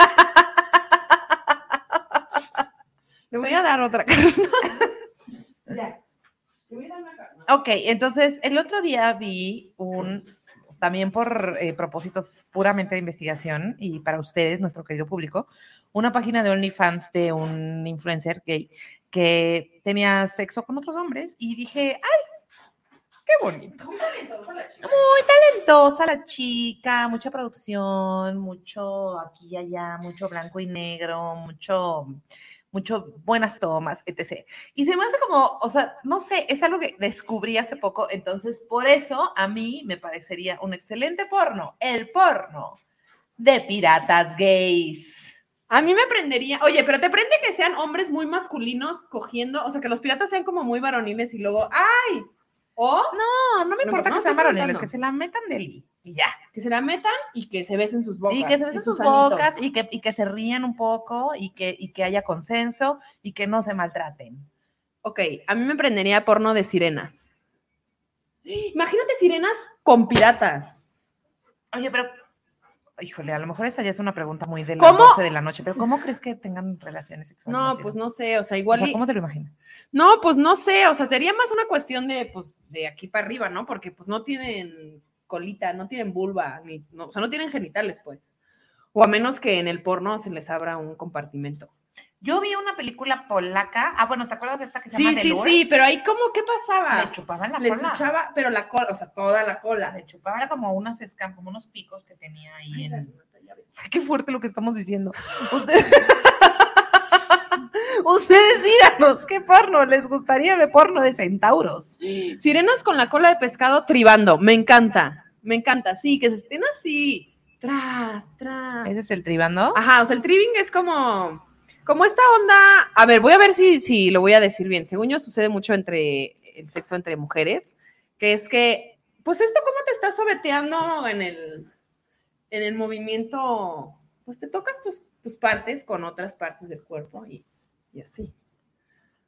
Le voy a dar otra carne. <laughs> ya. Le voy a dar una carne. ok, entonces el otro día vi un, también por eh, propósitos puramente de investigación y para ustedes, nuestro querido público, una página de OnlyFans de un influencer gay que tenía sexo con otros hombres y dije, ¡ay! ¡Qué bonito! Muy talentosa la chica. talentosa la chica, mucha producción, mucho aquí y allá, mucho blanco y negro, mucho, mucho buenas tomas, etc. Y se me hace como, o sea, no sé, es algo que descubrí hace poco, entonces por eso a mí me parecería un excelente porno, el porno de piratas gays. A mí me prendería, oye, pero te prende que sean hombres muy masculinos cogiendo, o sea, que los piratas sean como muy varoniles y luego, ¡ay! O No, no me importa no que sean varoniles, que se la metan de li y ya. que se la metan y que se besen sus bocas. y que se besen sus bocas y que, y que se rían un poco y que, y que haya consenso y que no se maltraten. Ok, a mí me prendería porno de sirenas. Imagínate sirenas con piratas. Oye, pero, híjole, a lo mejor esta ya es una pregunta muy de las ¿Cómo? 12 de la noche, pero ¿cómo crees que tengan relaciones sexuales? No, así? pues no sé, o sea, O igual. sea, y- ¿cómo te lo imaginas? No, pues no sé, o sea, sería más una cuestión de, pues, de aquí para arriba, ¿no? Porque pues no tienen colita, no tienen vulva, ni, no, o sea, no tienen genitales, pues. O a menos que en el porno se les abra un compartimento. Yo vi una película polaca. Ah, bueno, ¿te acuerdas de esta que se Sí, llama sí, Lure? sí, pero ahí como, ¿qué pasaba? Le chupaban la cola. echaba, pero la cola, o sea, toda la cola. Le chupaban era como unas escam, como unos picos que tenía ahí Ay, en. Ya ves. Qué fuerte lo que estamos diciendo. <laughs> Ustedes, <laughs> Ustedes díganos, ¿qué porno les gustaría ver porno de centauros? Sirenas con la cola de pescado tribando, me encanta, me encanta, sí, que se estén así, tras, tras. ¿Ese es el tribando? Ajá, o sea, el tribing es como, como esta onda, a ver, voy a ver si, si lo voy a decir bien, según yo sucede mucho entre el sexo entre mujeres, que es que, pues esto cómo te estás sobeteando en el, en el movimiento, pues te tocas tus, tus partes con otras partes del cuerpo y, y así.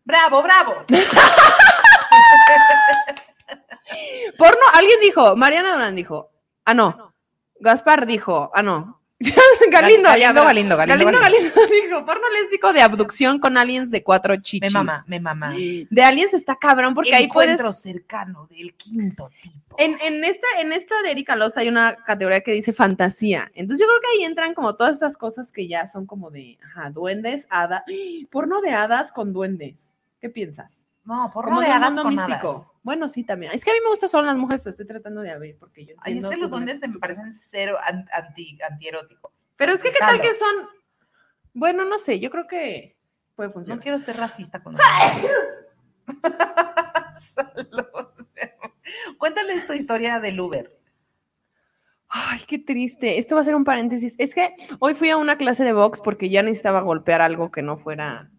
¡Bravo, bravo! <laughs> Porno, alguien dijo, Mariana Durán dijo, ah, no, Gaspar dijo, ah, no. <laughs> Galindo, Galindo, Galindo, Galindo, Galindo, Galindo. <laughs> Dijo, porno lésbico de abducción con aliens de cuatro Me chichis. mamá, me mamá. De aliens está cabrón porque ahí puedes... Encuentro cercano del quinto tipo. En, en esta, en esta de Erika Loza hay una categoría que dice fantasía. Entonces yo creo que ahí entran como todas estas cosas que ya son como de, ajá, duendes, hadas, <gasps> porno de hadas con duendes. ¿Qué piensas? No, de hadas mundo con místico. hadas. Bueno, sí, también. Es que a mí me gustan solo las mujeres, pero estoy tratando de abrir porque yo Ay, es que los se me parecen cero an- anti, antieróticos. Pero es que, ¿qué tal que son? Bueno, no sé, yo creo que puede No quiero ser racista con <laughs> los. <laughs> Cuéntales tu historia del Uber. Ay, qué triste. Esto va a ser un paréntesis. Es que hoy fui a una clase de box porque ya necesitaba golpear algo que no fuera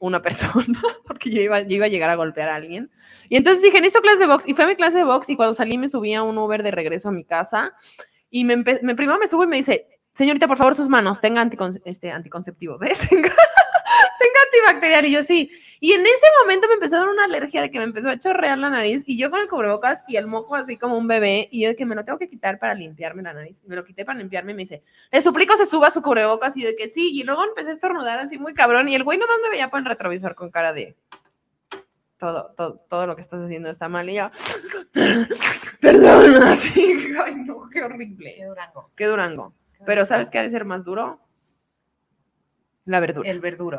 una persona, <laughs> porque yo iba, yo iba a llegar a golpear a alguien. Y entonces dije, necesito clase de box. Y fui a mi clase de box y cuando salí me subí a un Uber de regreso a mi casa. Y me, me primero me subo y me dice, señorita, por favor, sus manos, tenga este, anticonceptivos, ¿eh? <laughs> Tenga tenga antibacterial. Y yo sí. Y en ese momento me empezó a dar una alergia de que me empezó a chorrear la nariz y yo con el cubrebocas y el moco así como un bebé y yo de que me lo tengo que quitar para limpiarme la nariz. Me lo quité para limpiarme y me dice, le suplico se suba su cubrebocas y de que sí. Y luego empecé a estornudar así muy cabrón y el güey nomás me veía por el retrovisor con cara de... Todo, todo, todo lo que estás haciendo está mal y yo, <laughs> perdón, <laughs> así, ay no, qué horrible. Qué durango. Qué durango. Pero ¿sabes qué ha de ser más duro? La verdura. El verduro.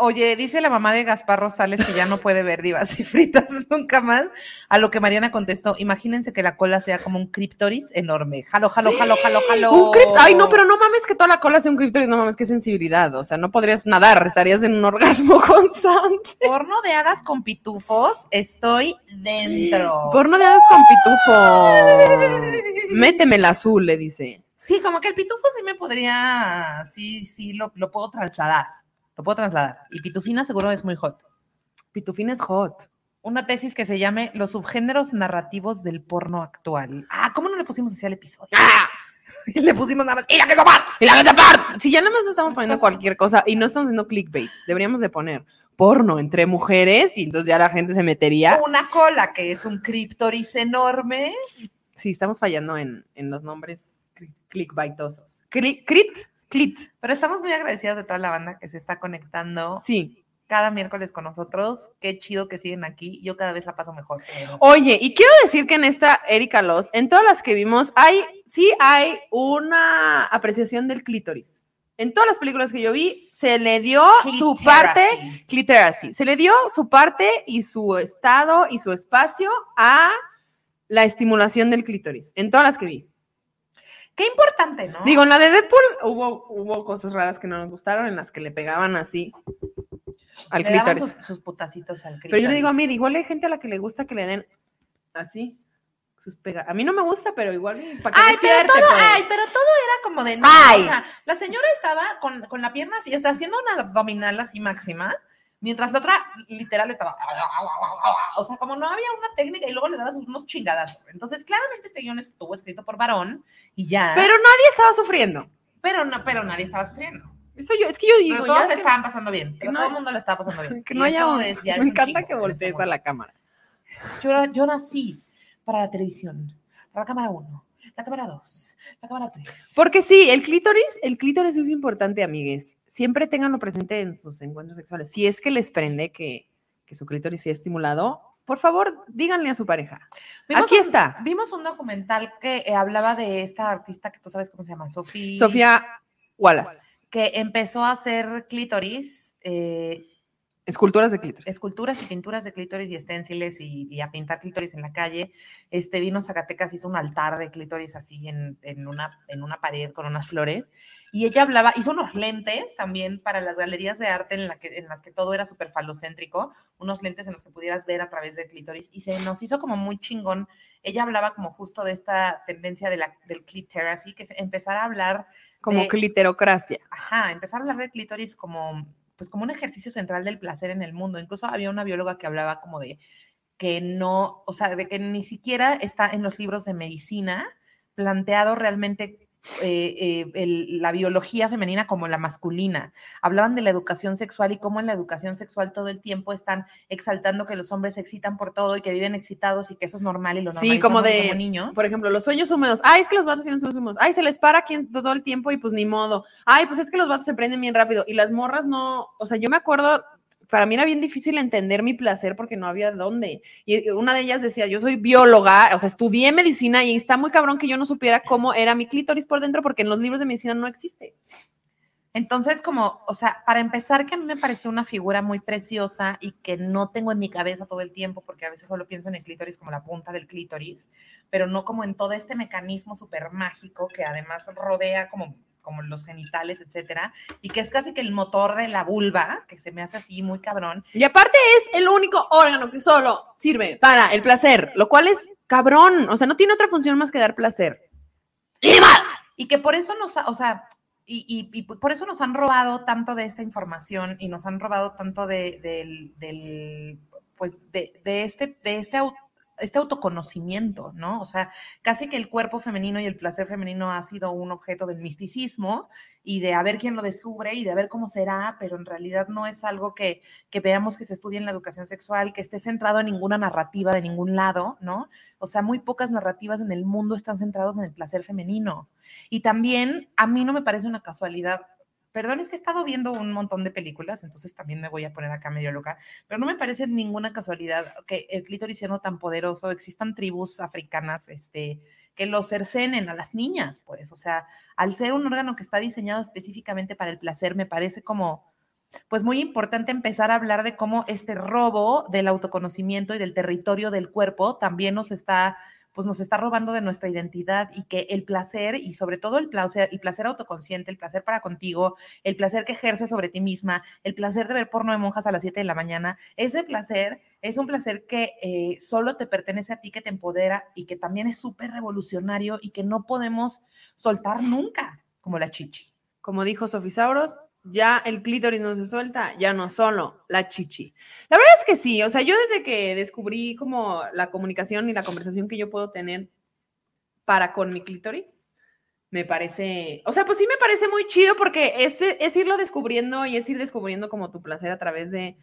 Oye, dice la mamá de Gaspar Rosales que ya no puede ver divas y fritas <laughs> nunca más. A lo que Mariana contestó, imagínense que la cola sea como un criptoris enorme. Jalo, jalo, jalo, jalo, jalo. Un Ay, no, pero no mames que toda la cola sea un criptoris, no mames qué sensibilidad. O sea, no podrías nadar, estarías en un orgasmo <laughs> constante. Porno de hadas con pitufos, estoy dentro. Porno de hadas con pitufo. <laughs> Méteme el azul, le dice. Sí, como que el pitufo sí me podría, sí, sí, lo, lo puedo trasladar. Lo puedo trasladar. Y Pitufina seguro es muy hot. Pitufina es hot. Una tesis que se llame Los subgéneros narrativos del porno actual. Ah, ¿cómo no le pusimos así al episodio? ¡Ah! Y <laughs> le pusimos nada más, ¡y la que tapar! ¡y la que tapar! Si ya nada más no estamos poniendo <laughs> cualquier cosa y no estamos haciendo clickbaits, deberíamos de poner porno entre mujeres y entonces ya la gente se metería. Una cola que es un criptoris enorme. Sí, estamos fallando en, en los nombres clickbaitosos. Crit, clit. Pero estamos muy agradecidas de toda la banda que se está conectando. Sí. Cada miércoles con nosotros. Qué chido que siguen aquí. Yo cada vez la paso mejor. Oye, y quiero decir que en esta Erika Lost, en todas las que vimos, hay, sí hay una apreciación del clítoris. En todas las películas que yo vi, se le dio su parte, cliteracy, se le dio su parte y su estado y su espacio a la estimulación del clítoris, en todas las que vi. Qué importante, ¿no? Digo, en la de Deadpool hubo, hubo cosas raras que no nos gustaron, en las que le pegaban así al clítoris. Sus, putacitos al clítoris. Pero yo le digo, mira, igual hay gente a la que le gusta que le den así. Sus pega. A mí no me gusta, pero igual para que ay, pero todo, pues. ay, pero todo era como de ay. O sea, la señora estaba con, con la pierna así, o sea, haciendo una abdominal así máxima Mientras la otra literal estaba, o sea, como no había una técnica y luego le dabas unos chingadas. Entonces, claramente este guion estuvo escrito por varón y ya. Pero nadie estaba sufriendo. Pero, no, pero nadie estaba sufriendo. Eso yo, es que yo digo. Pero todos le estaban pasando bien. Que no, todo el mundo le estaba pasando bien. <laughs> Que no haya un, Me encanta que voltees a la cámara. Yo, yo nací para la televisión, para la cámara 1 la cámara 2, la cámara 3. Porque sí, el clítoris, el clítoris es importante, amigues. Siempre tenganlo presente en sus encuentros sexuales. Si es que les prende que, que su clítoris sea estimulado, por favor, díganle a su pareja. Aquí está. Vimos un documental que eh, hablaba de esta artista que tú sabes cómo se llama, Sofía. Sofía Wallace. Que empezó a hacer clítoris eh, Esculturas de clítoris. Esculturas y pinturas de clítoris y esténciles y, a pintar clítoris en la calle. Este vino Zacatecas, hizo un altar de clítoris así en, en, una, en una pared con unas flores. Y ella hablaba, hizo unos lentes también para las galerías de arte en, la que, en las que todo era súper falocéntrico, unos lentes en los que pudieras ver a través del clítoris. Y se nos hizo como muy chingón. Ella hablaba como justo de esta tendencia de la, del así que empezar a hablar. Como cliterocracia. Ajá, empezar a hablar de clítoris como pues como un ejercicio central del placer en el mundo. Incluso había una bióloga que hablaba como de que no, o sea, de que ni siquiera está en los libros de medicina planteado realmente eh, eh, la biología femenina como la masculina. Hablaban de la educación sexual y cómo en la educación sexual todo el tiempo están exaltando que los hombres se excitan por todo y que viven excitados y que eso es normal y lo normal. Sí, como de niños. Por ejemplo, los sueños húmedos. Ay, es que los vatos tienen sueños húmedos. Ay, se les para aquí todo el tiempo y pues ni modo. Ay, pues es que los vatos se prenden bien rápido y las morras no. O sea, yo me acuerdo para mí era bien difícil entender mi placer porque no había dónde. Y una de ellas decía, yo soy bióloga, o sea, estudié medicina y está muy cabrón que yo no supiera cómo era mi clítoris por dentro porque en los libros de medicina no existe. Entonces, como, o sea, para empezar, que a mí me pareció una figura muy preciosa y que no tengo en mi cabeza todo el tiempo, porque a veces solo pienso en el clítoris como la punta del clítoris, pero no como en todo este mecanismo súper mágico que además rodea como como los genitales, etcétera, y que es casi que el motor de la vulva, que se me hace así muy cabrón. Y aparte es el único órgano que solo sirve para el placer, lo cual es cabrón, o sea, no tiene otra función más que dar placer. Y que por eso nos, o sea, y, por eso nos han robado tanto de esta información y nos han robado tanto de, del, pues de, de, este, de este este autoconocimiento, ¿no? O sea, casi que el cuerpo femenino y el placer femenino ha sido un objeto del misticismo y de a ver quién lo descubre y de a ver cómo será, pero en realidad no es algo que, que veamos que se estudie en la educación sexual, que esté centrado en ninguna narrativa de ningún lado, ¿no? O sea, muy pocas narrativas en el mundo están centradas en el placer femenino. Y también a mí no me parece una casualidad Perdón, es que he estado viendo un montón de películas, entonces también me voy a poner acá medio loca, pero no me parece ninguna casualidad que el clítoris siendo tan poderoso, existan tribus africanas este, que lo cercenen a las niñas, pues, o sea, al ser un órgano que está diseñado específicamente para el placer, me parece como, pues muy importante empezar a hablar de cómo este robo del autoconocimiento y del territorio del cuerpo también nos está pues nos está robando de nuestra identidad y que el placer y sobre todo el placer, el placer autoconsciente, el placer para contigo, el placer que ejerce sobre ti misma, el placer de ver porno de monjas a las 7 de la mañana, ese placer es un placer que eh, solo te pertenece a ti, que te empodera y que también es súper revolucionario y que no podemos soltar nunca, como la chichi. Como dijo Sofisauros, ya el clítoris no se suelta, ya no solo la chichi. La verdad es que sí, o sea, yo desde que descubrí como la comunicación y la conversación que yo puedo tener para con mi clítoris, me parece, o sea, pues sí me parece muy chido porque es, es irlo descubriendo y es ir descubriendo como tu placer a través de,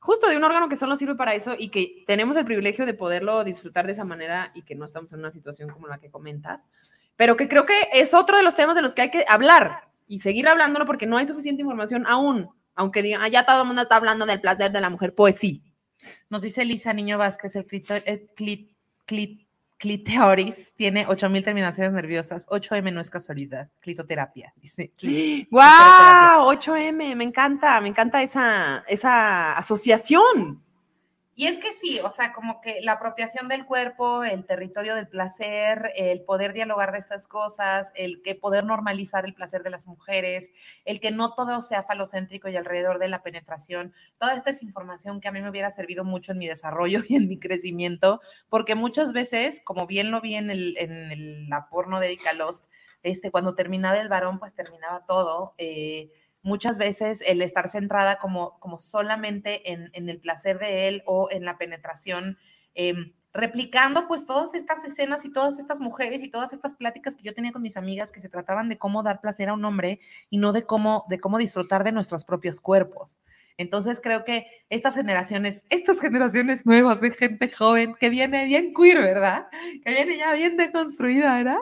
justo de un órgano que solo sirve para eso y que tenemos el privilegio de poderlo disfrutar de esa manera y que no estamos en una situación como la que comentas, pero que creo que es otro de los temas de los que hay que hablar, y seguir hablándolo porque no hay suficiente información aún, aunque digan, ah, ya todo el mundo está hablando del placer de la mujer, pues sí. Nos dice Lisa Niño Vázquez, el, clitoris tiene 8000 terminaciones nerviosas, 8M no es casualidad, clitoterapia, dice. <gasps> ¡Wow! 8M, me encanta, me encanta esa, esa asociación. Y es que sí, o sea, como que la apropiación del cuerpo, el territorio del placer, el poder dialogar de estas cosas, el que poder normalizar el placer de las mujeres, el que no todo sea falocéntrico y alrededor de la penetración, toda esta es información que a mí me hubiera servido mucho en mi desarrollo <laughs> y en mi crecimiento, porque muchas veces, como bien lo vi en, el, en la porno de Erika Lost, este, cuando terminaba el varón, pues terminaba todo. Eh, muchas veces el estar centrada como, como solamente en, el placer de él o en la penetración, em, replicando pues todas estas escenas y todas estas mujeres y todas estas pláticas que yo tenía con mis amigas que se trataban de cómo dar placer a un hombre y no de cómo, de cómo disfrutar de nuestros propios cuerpos. Entonces creo que estas generaciones, estas generaciones nuevas de gente joven que viene bien queer, ¿verdad? Que viene ya bien deconstruida, ¿verdad?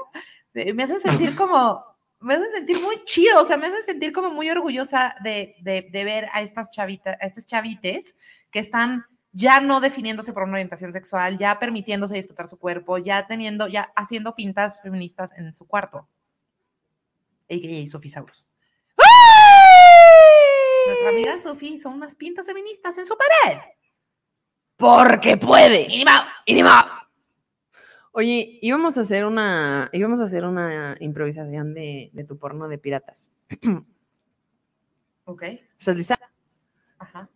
Me hacen sentir <laughs> como, me hace sentir muy chido, o sea, me hace sentir como muy orgullosa de, ver a estas chavitas, a estas chavites que están ya no definiéndose por una orientación sexual, ya permitiéndose disfrutar su cuerpo, ya teniendo, ya haciendo pintas feministas en su cuarto. A.K.A. Sofisaurus. Nuestra amiga Sofía son unas pintas feministas en su pared. Porque puede. Inima, Oye, íbamos a hacer una, íbamos a hacer una improvisación de, tu porno de piratas. <clears throat> Ok. ¿Estás lista? Ajá.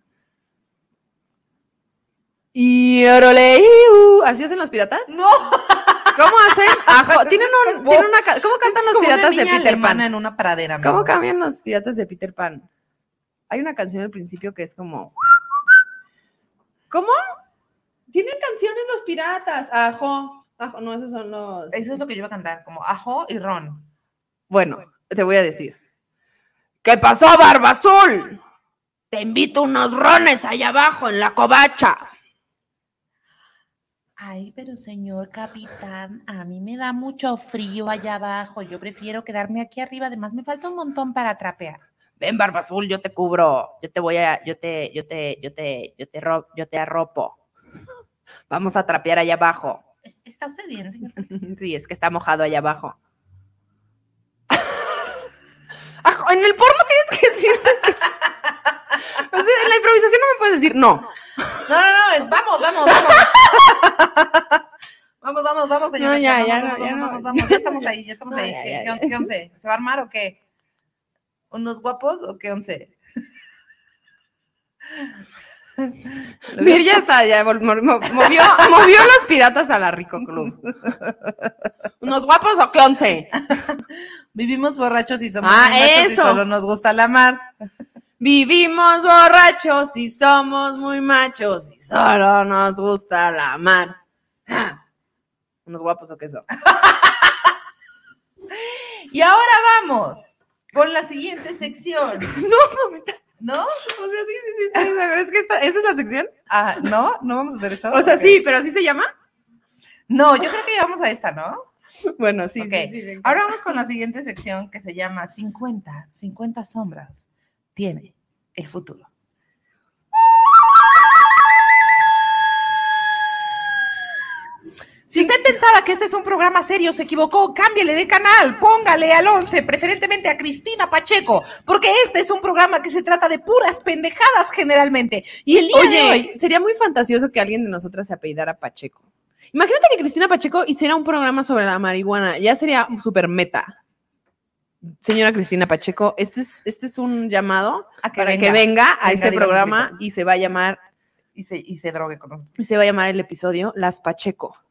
Y ¿Así hacen los piratas? No. <laughs> ¿Cómo hacen? ¿Tienen, un, una, ¿Cómo cantan los piratas de Peter Pan? en una pradera. ¿Cómo cambian los piratas de Peter Pan? Hay una canción al principio que es como. ¿Cómo? Tienen canciones los piratas. Ajo. Ajo, no, esos son los. Eso es lo que yo iba a cantar, como ajo y ron. Bueno, te voy a decir. ¿Qué pasó, Barba Azul? Te invito unos rones allá abajo en la covacha. Ay, pero señor capitán, a mí me da mucho frío allá abajo. Yo prefiero quedarme aquí arriba. Además, me falta un montón para trapear. Ven, Barba Azul, yo te cubro. Yo te voy a, yo te, yo te, yo te, yo te, yo te arropo. Vamos a trapear allá abajo. ¿Está usted bien, señor? <laughs> Sí, es que está mojado allá abajo. <laughs> en el porno tienes que decir. en la improvisación no me puedes decir no. No, no, no, vamos, vamos, vamos. <laughs> Vamos, vamos, vamos, señor. ya, ya, vamos, ya, vamos, vamos, vamos, ya estamos ahí, ya estamos ahí. ¿Qué, qué once? ¿Se va a armar o qué? ¿Unos guapos o qué once? <laughs> Mir ya está, ya movió, movió los piratas a la Rico Club. ¿Unos guapos o qué once? <laughs> Vivimos borrachos y somos Ah, muy machos y solo nos gusta la mar. Vivimos borrachos y somos muy machos y solo nos gusta la mar. Ah, ¿Unos guapos o qué son? <laughs> Y ahora vamos con la siguiente sección. No, mamita. ¿No? O sea, sí, sí, sí, sí. es que esta- ¿Esa es la sección? Ah, ¿no? ¿No vamos a hacer eso? O sea, sí, pero así se llama. No, yo creo que ya vamos a esta, ¿no? Bueno, sí, Ok. sí, sí, sí. Ahora vamos con la siguiente sección que se llama 50, 50 sombras. Tiene el futuro. Si usted pensaba que este es un programa serio, se equivocó, cámbiale de canal, póngale al 11, preferentemente a Cristina Pacheco, porque este es un programa que se trata de puras pendejadas generalmente. Y el día de Oye, hoy, sería muy fantasioso que alguien de nosotras se apellidara Pacheco. Imagínate que Cristina Pacheco hiciera un programa sobre la marihuana. Ya sería súper meta. Señora Cristina Pacheco, este es, este es un llamado a que para venga que venga a Venga, este sus programa y se va a llamar, y se, y se drogue con nosotros. y se va a llamar el episodio Las Pacheco.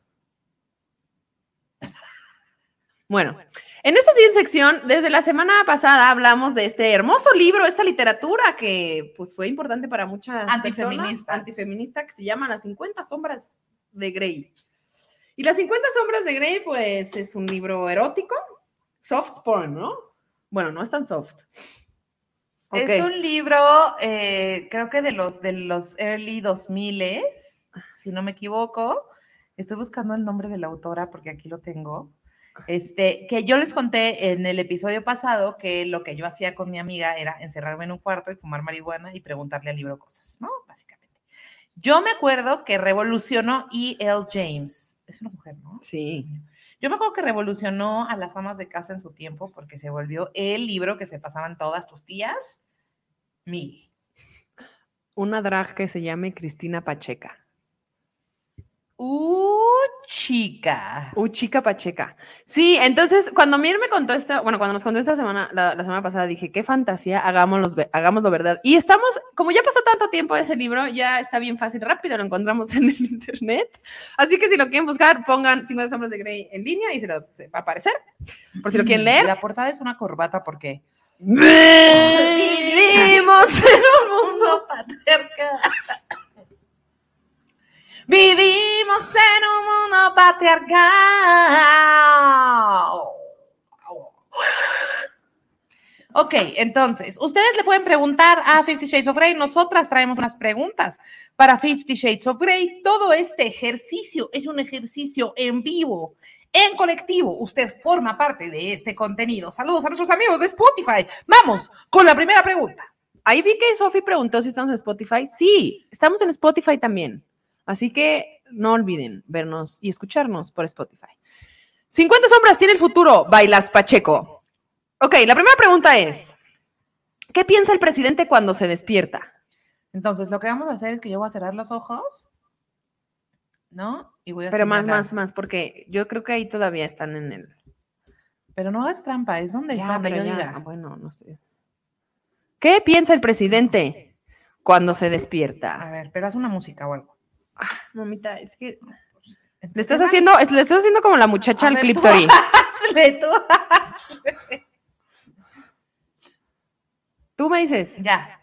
Bueno, en esta siguiente sección, desde la semana pasada hablamos de este hermoso libro, esta literatura que pues fue importante para muchas Antifeminista. personas, antifeminista, que se llama Las 50 sombras de Grey. Y Las 50 sombras de Grey, pues es un libro erótico, soft porn, ¿no? Bueno, no es tan soft. Es un libro, eh, creo que de los, de los early 2000 si no me equivoco. Estoy buscando el nombre de la autora porque aquí lo tengo. Este, que yo les conté en el episodio pasado que lo que yo hacía con mi amiga era encerrarme en un cuarto y fumar marihuana y preguntarle al libro cosas, ¿no? Básicamente. Yo me acuerdo que revolucionó E.L. James. Es una mujer, ¿no? Sí. Yo me acuerdo que revolucionó a las amas de casa en su tiempo porque se volvió el libro que se pasaban todas tus tías. Mil. Una drag que se llame Cristina Pacheca. Uh, chica. Uh, chica Pacheca. Sí, entonces cuando Mir me contó esta, bueno, cuando nos contó esta semana, la, la semana pasada, dije, qué fantasía, hagámoslo, hagámoslo verdad. Y estamos, como ya pasó tanto tiempo ese libro, ya está bien fácil, rápido lo encontramos en el internet. Así que si lo quieren buscar, pongan 50 sombras de Grey en línea y se, lo, se va a aparecer. Por si lo quieren leer. La portada es una corbata porque Vivimos en un <laughs> mundo. mundo patriarcal. Vivimos en un mundo patriarcal. Ok, entonces, ustedes le pueden preguntar a Fifty Shades of Grey. Nosotras traemos unas preguntas para Fifty Shades of Grey. Todo este ejercicio es un ejercicio en vivo, en colectivo. Usted forma parte de este contenido. Saludos a nuestros amigos de Spotify. Vamos con la primera pregunta. Ahí vi que Sofi preguntó si estamos en Spotify. Sí, estamos en Spotify también. Así que no olviden vernos y escucharnos por Spotify. 50 sombras tiene el futuro, Bailas Pacheco. Ok, la primera pregunta es, ¿qué piensa el presidente cuando se despierta? Entonces, lo que vamos a hacer es que yo voy a cerrar los ojos, ¿no? Y voy a Pero más, más, más, porque yo creo que ahí todavía están en el... Pero no hagas trampa, es donde, Ya, donde yo ya, diga. Bueno, no sé. ¿Qué piensa el presidente cuando se A despierta? ver, pero haz una música o algo. Mamita, es que le Entonces, estás haciendo, le estás haciendo como la muchacha A al ver, clip tú hazle, tú hazle. Tú me dices. Ya.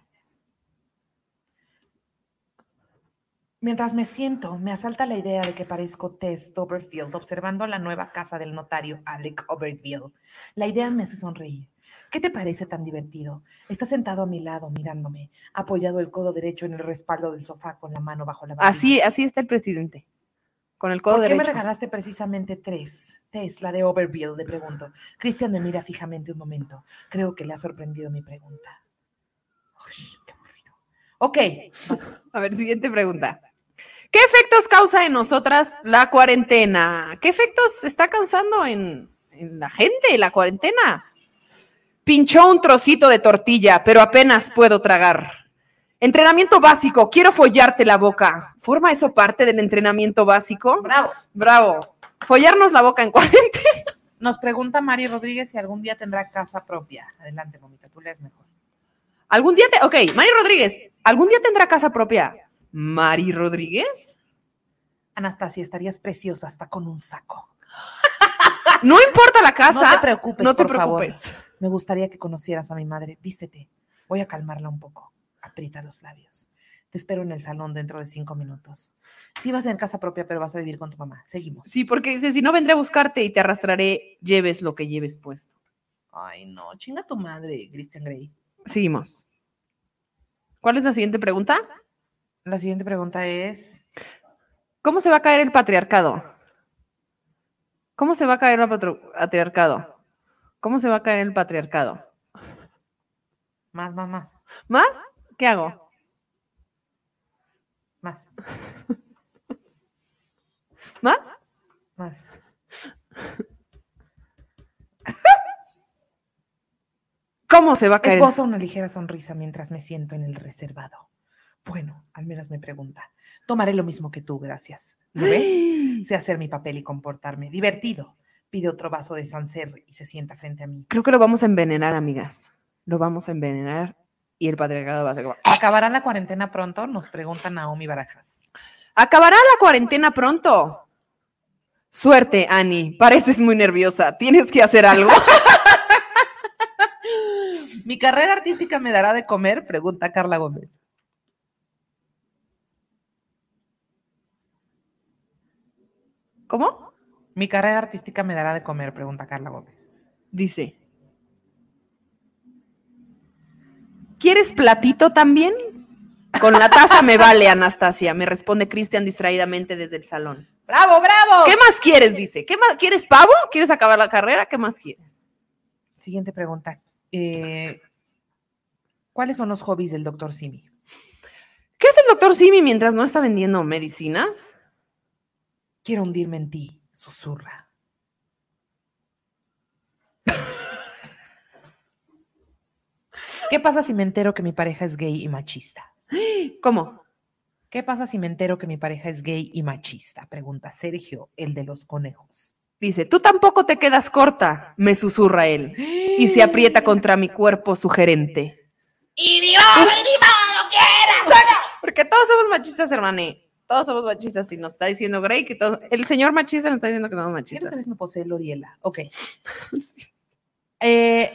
Mientras me siento, me asalta la idea de que parezco Tess Doberfield observando la nueva casa del notario Alec Oberfield. La idea me hace sonreír. ¿Qué te parece tan divertido? Está sentado a mi lado mirándome, apoyado el codo derecho en el respaldo del sofá con la mano bajo la barriga. Así, así está el presidente. Con el codo ¿Por qué me derecho. regalaste precisamente tres? Tess, la de Oberfield, le pregunto. Cristian me mira fijamente un momento. Creo que le ha sorprendido mi pregunta. Uy, qué aburrido. Ok. <laughs> A ver, siguiente pregunta. ¿Qué efectos causa en nosotras la cuarentena? ¿Qué efectos está causando en, en la gente la cuarentena? Pinchó un trocito de tortilla, pero apenas puedo tragar. Entrenamiento básico, quiero follarte la boca. ¿Forma eso parte del entrenamiento básico? bravo. Bravo. Follarnos la boca en cuarentena. Nos pregunta Mari Rodríguez si algún día tendrá casa propia. Adelante, mamita, tú lees mejor. ¿Algún día te... Ok, Mario Rodríguez, ¿algún día tendrá casa propia? Mari Rodríguez. Anastasia, estarías preciosa hasta con un saco. <laughs> No importa la casa. No te preocupes, no te por favor. Me gustaría que conocieras a mi madre. Vístete. Voy a calmarla un poco. Aprieta los labios. Te espero en el salón dentro de cinco minutos. Sí vas en casa propia, pero vas a vivir con tu mamá. Seguimos. Sí, porque dice, si no vendré a buscarte y te arrastraré, lleves lo que lleves puesto. Ay, no. Chinga tu madre, Christian Grey. Seguimos. ¿Cuál es la siguiente pregunta? La siguiente pregunta es... ¿Cómo se va a caer el patriarcado? ¿Cómo se va a caer el patriarcado? ¿Cómo se va a caer el patriarcado? Más, más, más. ¿Más? ¿Qué hago? Más, ¿Más? más. ¿Cómo se va a caer? Esboza una ligera sonrisa mientras me siento en el reservado. Bueno, al menos me pregunta. Tomaré lo mismo que tú, gracias. ¿Lo ves? Sé hacer mi papel y comportarme. Divertido. Pide otro vaso de Sancerre y se sienta frente a mí. Creo que lo vamos a envenenar, amigas. Lo vamos a envenenar y el patriarcado va a ser como... ¿Acabará la cuarentena pronto? Nos pregunta Naomi Barajas. ¿Acabará la cuarentena pronto? Suerte, Ani. Pareces muy nerviosa. ¿Tienes que hacer algo? <laughs> ¿Mi carrera artística me dará de comer? Pregunta Carla Gómez. ¿Cómo? ¿Mi carrera artística me dará de comer? Pregunta Carla Gómez. Dice. ¿Quieres platito también? Con la taza me vale, Anastasia, me responde Cristian distraídamente desde el salón. ¡Bravo, bravo! ¿Qué más quieres? Dice. ¿Qué más? ¿Quieres pavo? ¿Quieres acabar la carrera? ¿Qué más quieres? Siguiente pregunta. Eh, ¿Cuáles son los hobbies del doctor Simi? ¿Qué es el doctor Simi mientras no está vendiendo medicinas? Quiero hundirme en ti, susurra. ¿Qué pasa si me entero que mi pareja es gay y machista? ¿Cómo? ¿Qué pasa si me entero que mi pareja es gay y machista? Pregunta Sergio, el de los conejos. Dice, tú tampoco te quedas corta, me susurra él, y se aprieta contra mi cuerpo sugerente. Porque todos somos machistas, hermane. Todos somos machistas y nos está diciendo Grey que todos. El señor machista nos está diciendo que somos ¿Qué machistas. vez me posee Loriela? Ok. <laughs> Eh,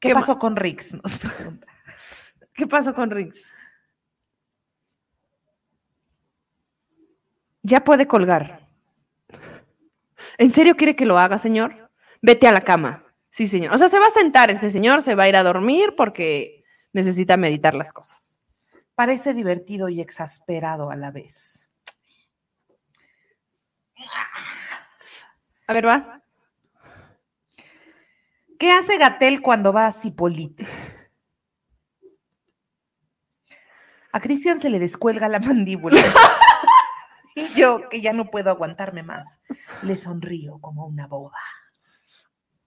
¿Qué, ¿Qué ma- pasó con Rix? Nos pregunta. ¿Qué pasó con Riggs? Ya puede colgar. ¿En serio quiere que lo haga, señor? Vete a la cama. Sí, señor. O sea, se va a sentar ese señor, se va a ir a dormir porque necesita meditar las cosas. Parece divertido y exasperado a la vez. A ver, vas. ¿Qué hace Gatel cuando va a Cipolite? A Cristian se le descuelga la mandíbula. <laughs> y yo, que ya no puedo aguantarme más, le sonrío como una boba.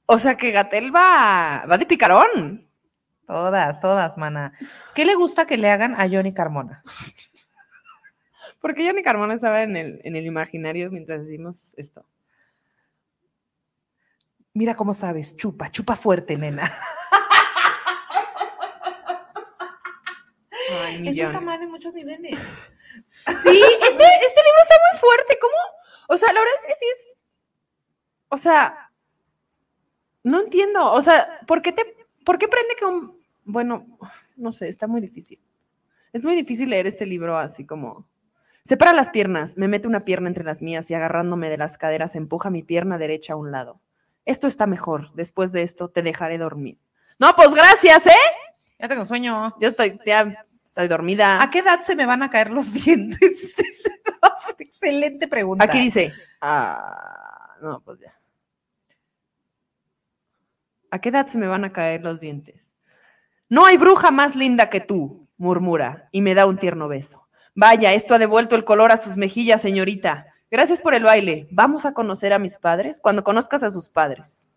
O sea que Gatel va, va de picarón. Todas, todas, mana. ¿Qué le gusta que le hagan a Johnny Carmona? <laughs> Porque Johnny Carmona estaba en el, en el imaginario mientras decimos esto. Mira cómo sabes, chupa, chupa fuerte, nena. <laughs> Ay, Eso está mal en muchos niveles. Sí, este, este libro está muy fuerte. ¿Cómo? O sea, la verdad es que sí es. O sea, no entiendo. O sea, ¿por qué te, por qué prende que un. Bueno, no sé, está muy difícil. Es muy difícil leer este libro así como. Separa las piernas, me mete una pierna entre las mías y agarrándome de las caderas empuja mi pierna derecha a un lado. Esto está mejor. Después de esto te dejaré dormir. No, pues gracias, ¿eh? Ya tengo sueño. Yo estoy, ya estoy dormida. ¿A qué edad se me van a caer los <laughs> dientes? <laughs> Excelente pregunta. Aquí dice, ah, no, pues ya. ¿A qué edad se me van a caer los dientes? No hay bruja más linda que tú, murmura, y me da un tierno beso. Vaya, esto ha devuelto el color a sus mejillas, señorita. Gracias por el baile. ¿Vamos a conocer a mis padres? Cuando conozcas a sus padres.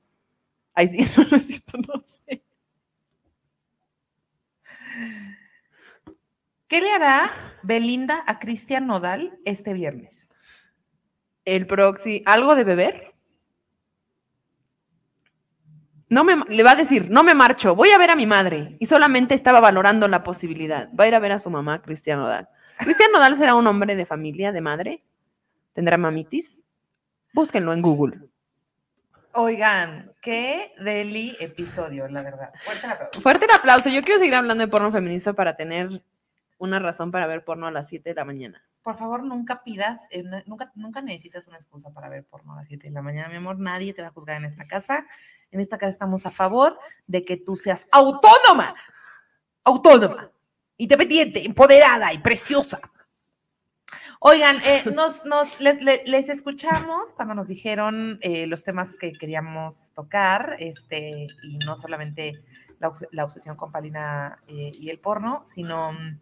Ay, sí, <laughs> no, es cierto, no sé. ¿Qué le hará Belinda a Cristian Nodal este viernes? El próximo, ¿algo de beber? No me, le va a decir, no me marcho, voy a ver a mi madre. Y solamente estaba valorando la posibilidad. Va a ir a ver a su mamá, Cristiano Dal. Cristiano Dal será un hombre de familia, de madre. ¿Tendrá mamitis? Búsquenlo en Google. Oigan, qué deli episodio, la verdad. Fuerte el aplauso. Fuerte el aplauso. Yo quiero seguir hablando de porno feminista para tener una razón para ver porno a las 7 de la mañana. Por favor, nunca pidas, eh, nunca, nunca necesitas una excusa para ver porno a las 7 de la mañana, mi amor. Nadie te va a juzgar en esta casa. En esta casa estamos a favor de que tú seas autónoma, autónoma, independiente, empoderada y preciosa. Oigan, eh, nos, nos, les, escuchamos cuando nos dijeron eh, los temas que queríamos tocar, este, y no solamente la, obsesión con Palina y el porno, sino mm,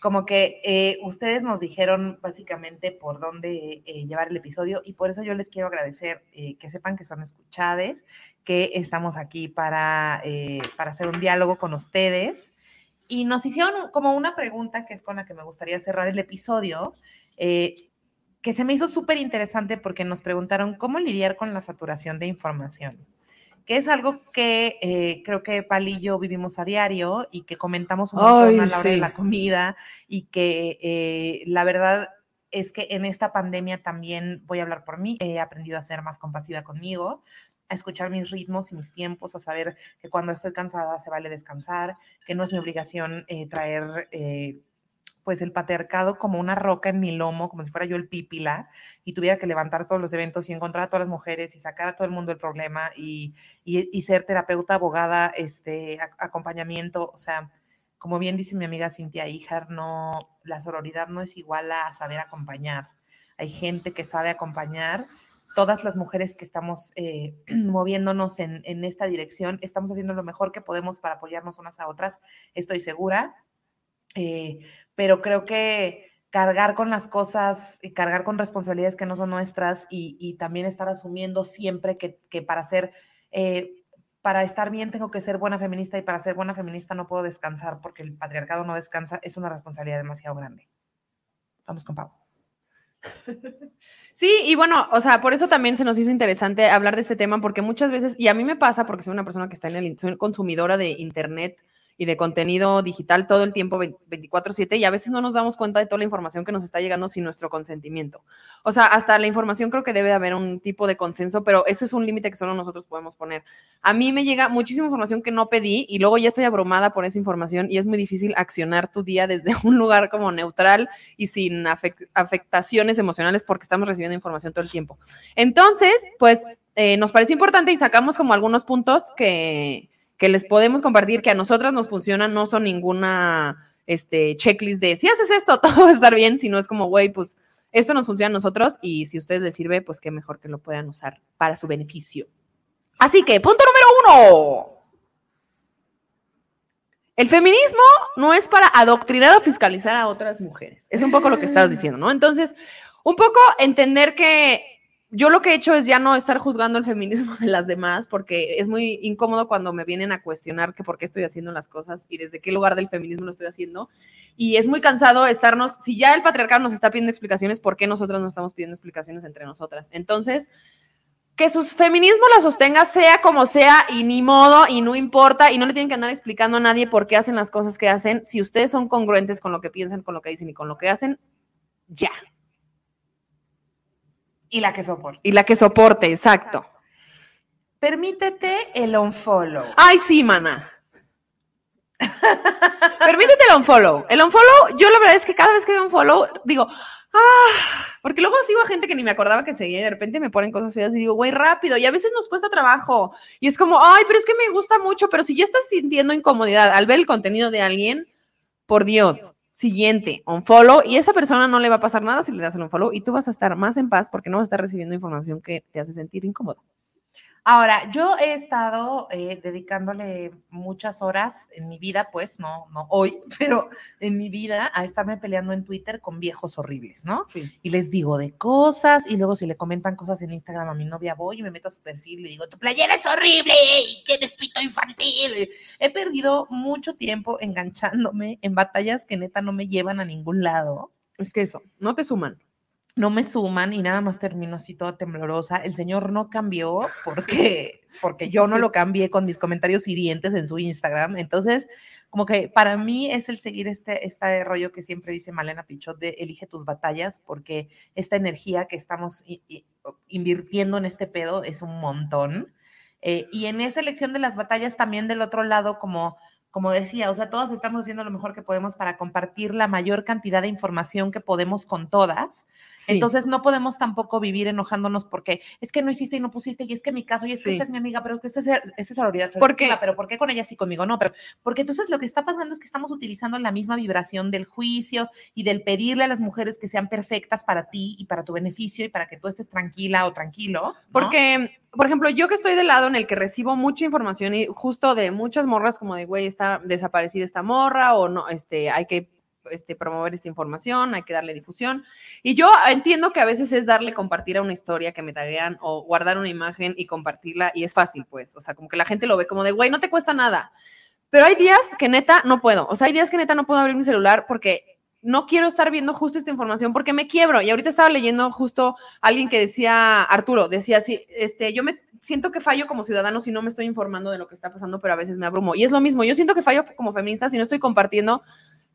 como que eh, ustedes nos dijeron básicamente por dónde eh, llevar el episodio y por eso yo les quiero agradecer eh, que sepan que son escuchadas, que estamos aquí para, para hacer un diálogo con ustedes. Y nos hicieron como una pregunta que es con la que me gustaría cerrar el episodio, que se me hizo súper interesante porque nos preguntaron cómo lidiar con la saturación de información que es algo que eh, creo que Palillo vivimos a diario y que comentamos un montón a la hora de la comida y que eh, la verdad es que en esta pandemia también voy a hablar por mí, he aprendido a ser más compasiva conmigo, a escuchar mis ritmos y mis tiempos, a saber que cuando estoy cansada se vale descansar, que no es mi obligación eh, traer pues el patriarcado como una roca en mi lomo, como si fuera yo el pípila, y tuviera que levantar todos los eventos y encontrar a todas las mujeres y sacar a todo el mundo el problema y, y, ser terapeuta, abogada, este, acompañamiento, o sea, como bien dice mi amiga Cintia Ijar, no, la sororidad no es igual a saber acompañar. Hay gente que sabe acompañar. Todas las mujeres que estamos eh, <clears throat> moviéndonos en, en esta dirección, estamos haciendo lo mejor que podemos para apoyarnos unas a otras, estoy segura eh, pero creo que cargar con las cosas, y cargar con responsabilidades que no son nuestras y, también estar asumiendo siempre que, para ser, eh, para estar bien tengo que ser buena feminista y para ser buena feminista no puedo descansar porque el patriarcado no descansa, es una responsabilidad demasiado grande. Vamos con Pau. <laughs> Sí, y bueno, o sea, por eso también se nos hizo interesante hablar de este tema, porque muchas veces, y a mí me pasa, porque soy una persona que está en el, soy consumidora de internet, y de contenido digital todo el tiempo 24/7 y a veces no nos damos cuenta de toda la información que nos está llegando sin nuestro consentimiento. O sea, hasta la información creo que debe haber un tipo de consenso, pero eso es un límite que solo nosotros podemos poner. A mí me llega muchísima información que no pedí y luego ya estoy abrumada por esa información y es muy difícil accionar tu día desde <laughs> un lugar como neutral y sin afectaciones emocionales porque estamos recibiendo información todo el tiempo. Entonces, pues eh, nos parece importante y sacamos como algunos puntos que que les podemos compartir que a nosotras nos funcionan, no son ninguna este, checklist de si haces esto, <laughs> todo va a estar bien, sino es como, güey, pues esto nos funciona a nosotros y si a ustedes les sirve, pues qué mejor que lo puedan usar para su beneficio. Así que, punto número uno. El feminismo no es para adoctrinar o fiscalizar a otras mujeres. Es un poco lo que estabas diciendo, ¿no? Entonces, un poco entender que yo lo que he hecho es ya no estar juzgando el feminismo de las demás, porque es muy incómodo cuando me vienen a cuestionar que por qué estoy haciendo las cosas y desde qué lugar del feminismo lo estoy haciendo. Y es muy cansado estarnos, si ya el patriarcado nos está pidiendo explicaciones, ¿por qué nosotros no estamos pidiendo explicaciones entre nosotras? Entonces, que su feminismo la sostenga sea como sea y ni modo y no importa y no le tienen que andar explicando a nadie por qué hacen las cosas que hacen. Si ustedes son congruentes con lo que piensan, con lo que dicen y con lo que hacen, ya. Y la que soporte. Y la que soporte, exacto. Permítete el unfollow. Ay, sí, mana. <laughs> Permítete el unfollow. El unfollow, yo la verdad es que cada vez que un unfollow, digo, ah, porque luego sigo a gente que ni me acordaba que seguía y de repente me ponen cosas feas y digo, güey, rápido. Y a veces nos cuesta trabajo. Y es como, ay, pero es que me gusta mucho. Pero si ya estás sintiendo incomodidad al ver el contenido de alguien, por Dios, siguiente, un follow, y esa persona no le va a pasar nada si le das un follow y tú vas a estar más en paz porque no vas a estar recibiendo información que te hace sentir incómodo. Ahora, yo he estado eh, dedicándole muchas horas en mi vida, pues no, no hoy, <laughs> pero en mi vida a estarme peleando en Twitter con viejos horribles, ¿no? Sí. Y les digo de cosas y luego si le comentan cosas en Instagram a mi novia voy y me meto a su perfil y le digo, tu playera es horrible y tienes pito infantil. He perdido mucho tiempo enganchándome en batallas que neta no me llevan a ningún lado. Es que eso, no te suman. No me suman y nada más termino así toda temblorosa. El señor no cambió porque, <laughs> porque yo no lo cambié con mis comentarios hirientes en su Instagram. Entonces, como que para mí es el seguir este, este rollo que siempre dice Malena Pichot de elige tus batallas porque esta energía que estamos invirtiendo en este pedo es un montón. Eh, y en esa elección de las batallas también del otro lado, como como decía, o sea, todos estamos haciendo lo mejor que podemos para compartir la mayor cantidad de información que podemos con todas. Entonces no podemos tampoco vivir enojándonos porque es que no hiciste y no pusiste y es que mi caso y es que esta es mi amiga, pero es que esta es, sororidad. ¿Por qué? Pero ¿por qué con ella sí conmigo no? Pero porque entonces lo que está pasando es que estamos utilizando la misma vibración del juicio y del pedirle a las mujeres que sean perfectas para ti y para tu beneficio y para que tú estés tranquila o tranquilo. Porque por ejemplo, yo que estoy del lado en el que recibo mucha información y justo de muchas morras como de, güey, está desaparecida esta morra o no, este, hay que este, promover esta información, hay que darle difusión. Y yo entiendo que a veces es darle compartir a una historia que me taguean o guardar una imagen y compartirla y es fácil, pues, o sea, como que la gente lo ve como de, güey, no te cuesta nada. Pero hay días que neta no puedo, o sea, hay días que neta no puedo abrir mi celular porque no quiero estar viendo justo esta información porque me quiebro. Y ahorita estaba leyendo justo alguien que decía, Arturo, decía, sí, este, yo me siento que fallo como ciudadano si no me estoy informando de lo que está pasando, pero a veces me abrumo. Y es lo mismo, yo siento que fallo como feminista si no estoy compartiendo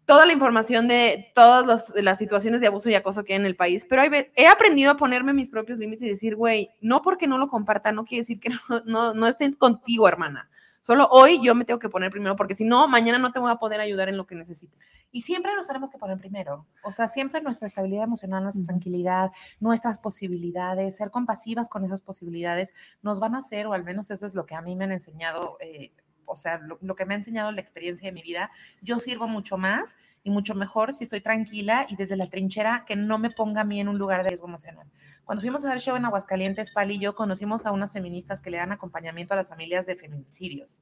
toda la información de todas las, situaciones de abuso y acoso que hay en el país, pero he aprendido a ponerme mis propios límites y decir, güey, no porque no lo comparta, no quiere decir que <laughs> no, no, no estén contigo, hermana. Solo hoy yo me tengo que poner primero, porque si no, mañana no te voy a poder ayudar en lo que necesites. Y siempre nos tenemos que poner primero. O sea, siempre nuestra estabilidad emocional, nuestra tranquilidad, nuestras posibilidades, ser compasivas con esas posibilidades, nos van a hacer, o al menos eso es lo que a mí me han enseñado. Eh, o sea, lo, que me ha enseñado la experiencia de mi vida, yo sirvo mucho más y mucho mejor si estoy tranquila y desde la trinchera que no me ponga a mí en un lugar de riesgo emocional. Cuando fuimos a ver show en Aguascalientes, Pali y yo conocimos a unas feministas que le dan acompañamiento a las familias de feminicidios.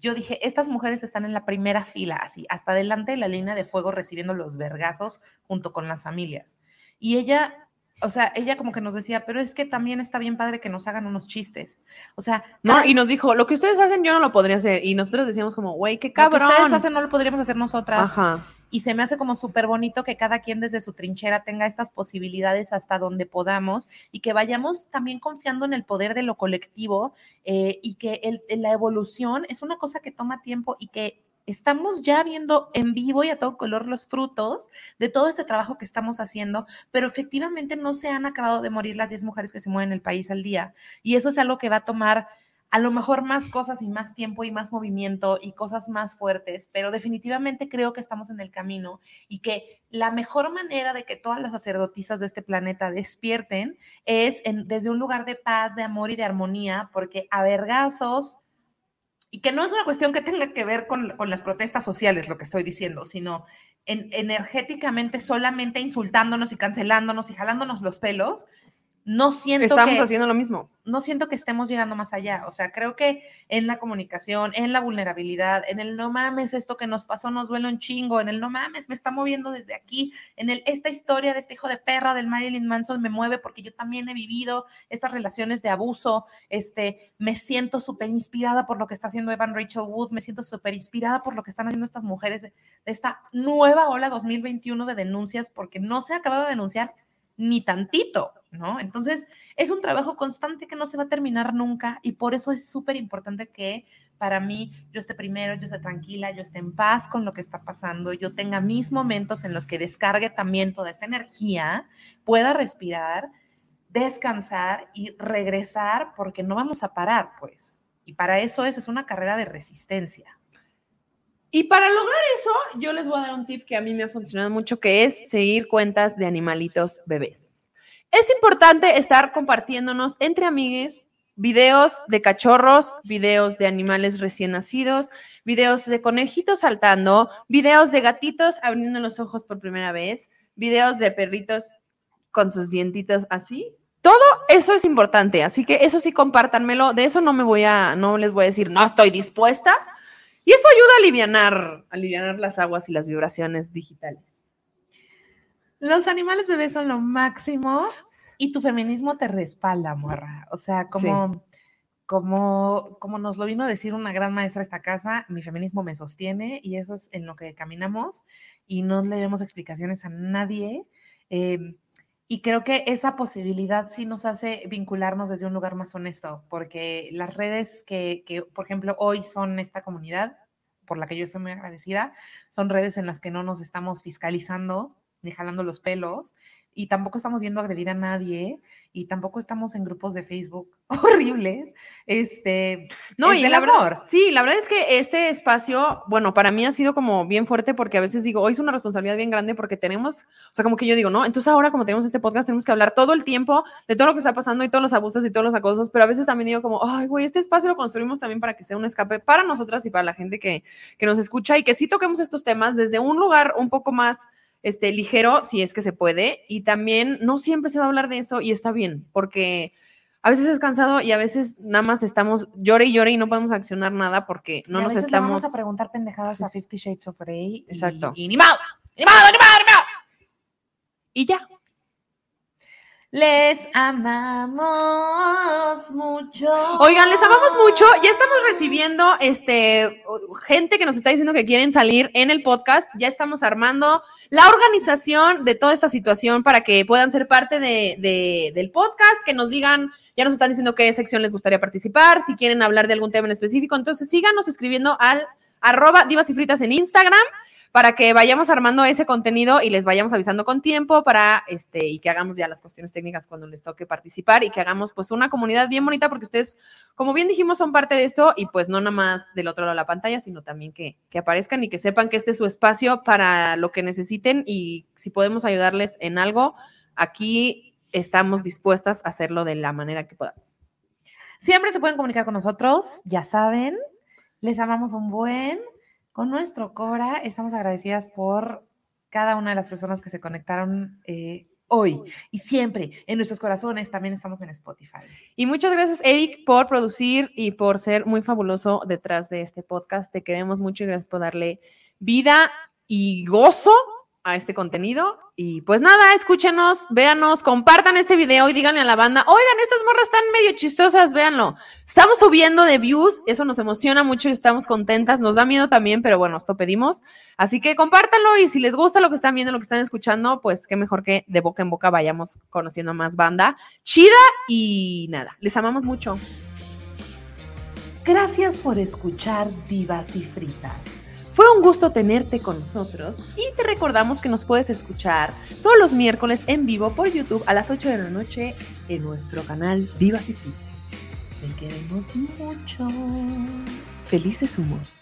Yo dije, estas mujeres están en la primera fila, así, hasta delante de la línea de fuego recibiendo los vergazos junto con las familias. Y ella o sea, ella como que nos decía, pero es que también está bien padre que nos hagan unos chistes. O sea, no, y nos dijo, lo que ustedes hacen yo no lo podría hacer. Y nosotros decíamos como, güey, qué cabrón. Lo que ustedes hacen no lo podríamos hacer nosotras. Ajá. Y se me hace como súper bonito que cada quien desde su trinchera tenga estas posibilidades hasta donde podamos y que vayamos también confiando en el poder de lo colectivo eh, y que el, la evolución es una cosa que toma tiempo y que estamos ya viendo en vivo y a todo color los frutos de todo este trabajo que estamos haciendo, pero efectivamente no se han acabado de morir las 10 mujeres que se mueven en el país al día. Y eso es algo que va a tomar a lo mejor más cosas y más tiempo y más movimiento y cosas más fuertes, pero definitivamente creo que estamos en el camino y que la mejor manera de que todas las sacerdotisas de este planeta despierten es desde un lugar de paz, de amor y de armonía, porque a vergazos y que no es una cuestión que tenga que ver con, las protestas sociales, lo que estoy diciendo, sino energéticamente solamente insultándonos y cancelándonos y jalándonos los pelos, no siento Estamos haciendo lo mismo. No siento que estemos llegando más allá. O sea, creo que en la comunicación, en la vulnerabilidad, en el no mames, esto que nos pasó nos duele un chingo, en el no mames, me está moviendo desde aquí, en el esta historia de este hijo de perra del Marilyn Manson me mueve porque yo también he vivido estas relaciones de abuso. Este, me siento súper inspirada por lo que está haciendo Evan Rachel Wood, me siento súper inspirada por lo que están haciendo estas mujeres de esta nueva ola 2021 de denuncias, porque no se ha acabado de denunciar ni tantito, ¿no? Entonces, es un trabajo constante que no se va a terminar nunca y por eso es súper importante que para mí yo esté primero, yo esté tranquila, yo esté en paz con lo que está pasando, yo tenga mis momentos en los que descargue también toda esta energía, pueda respirar, descansar y regresar porque no vamos a parar, pues. Y para eso es, es una carrera de resistencia. Y para lograr eso, yo les voy a dar un tip que a mí me ha funcionado mucho, que es seguir cuentas de animalitos bebés. Es importante estar compartiéndonos entre amigues videos de cachorros, videos de animales recién nacidos, videos de conejitos saltando, videos de gatitos abriendo los ojos por primera vez, videos de perritos con sus dientitos así. Todo eso es importante, así que eso sí compártanmelo. De eso no me voy a, no les voy a decir, no estoy dispuesta, y eso ayuda a aliviar, aliviar las aguas y las vibraciones digitales. Los animales bebés son lo máximo y tu feminismo te respalda, morra. O sea, como, como, como nos lo vino a decir una gran maestra de esta casa, mi feminismo me sostiene y eso es en lo que caminamos y no le demos explicaciones a nadie. Em, Y creo que esa posibilidad sí nos hace vincularnos desde un lugar más honesto, porque las redes que, que, por ejemplo, hoy son esta comunidad, por la que yo estoy muy agradecida, son redes en las que no nos estamos fiscalizando ni jalando los pelos, y tampoco estamos yendo a agredir a nadie y tampoco estamos en grupos de Facebook <laughs> horribles. Este, no, y el amor. sí, la verdad es que este espacio, bueno, para mí ha sido como bien fuerte porque a veces digo, hoy es una responsabilidad bien grande porque tenemos, o sea, como que yo digo, ¿no? Entonces ahora como tenemos este podcast tenemos que hablar todo el tiempo de todo lo que está pasando y todos los abusos y todos los acosos, pero a veces también digo como, ay, güey, este espacio lo construimos también para que sea un escape para nosotras y para la gente que, que nos escucha y que sí toquemos estos temas desde un lugar un poco más este, ligero, si es que se puede, y también no siempre se va a hablar de eso y está bien, porque a veces es cansado y a veces nada más estamos llore y llore y no podemos accionar nada porque no nos estamos. vamos a preguntar pendejadas a Fifty Shades of Grey. Exacto. Y, ni ni ni ni. Y ya. Les amamos mucho. Oigan, les amamos mucho. Ya estamos recibiendo este gente que nos está diciendo que quieren salir en el podcast. Ya estamos armando la organización de toda esta situación para que puedan ser parte de, del podcast, que nos digan, ya nos están diciendo qué sección les gustaría participar, si quieren hablar de algún tema en específico. Entonces síganos escribiendo al arroba divas y fritas en Instagram para que vayamos armando ese contenido y les vayamos avisando con tiempo para este y que hagamos ya las cuestiones técnicas cuando les toque participar y que hagamos pues una comunidad bien bonita porque ustedes, como bien dijimos, son parte de esto y pues no nada más del otro lado de la pantalla, sino también que, que aparezcan y que sepan que este es su espacio para lo que necesiten y si podemos ayudarles en algo, aquí estamos dispuestas a hacerlo de la manera que podamos. Siempre se pueden comunicar con nosotros, ya saben, les amamos un buen. Con nuestro Cora, estamos agradecidas por cada una de las personas que se conectaron eh, hoy y siempre en nuestros corazones. También estamos en Spotify. Y muchas gracias, Eric, por producir y por ser muy fabuloso detrás de este podcast. Te queremos mucho y gracias por darle vida y gozo a este contenido. Y pues nada, escúchenos, véanos, compartan este video y díganle a la banda, oigan, estas morras están medio chistosas, véanlo. Estamos subiendo de views, eso nos emociona mucho y estamos contentas, nos da miedo también, pero bueno, esto pedimos. Así que compártanlo y si les gusta lo que están viendo, lo que están escuchando, pues qué mejor que de boca en boca vayamos conociendo más banda chida y nada, les amamos mucho. Gracias por escuchar Divas y Fritas. Fue un gusto tenerte con nosotros y te recordamos que nos puedes escuchar todos los miércoles en vivo por YouTube a las 8 de la noche en nuestro canal Divas y Te queremos mucho. Felices humos.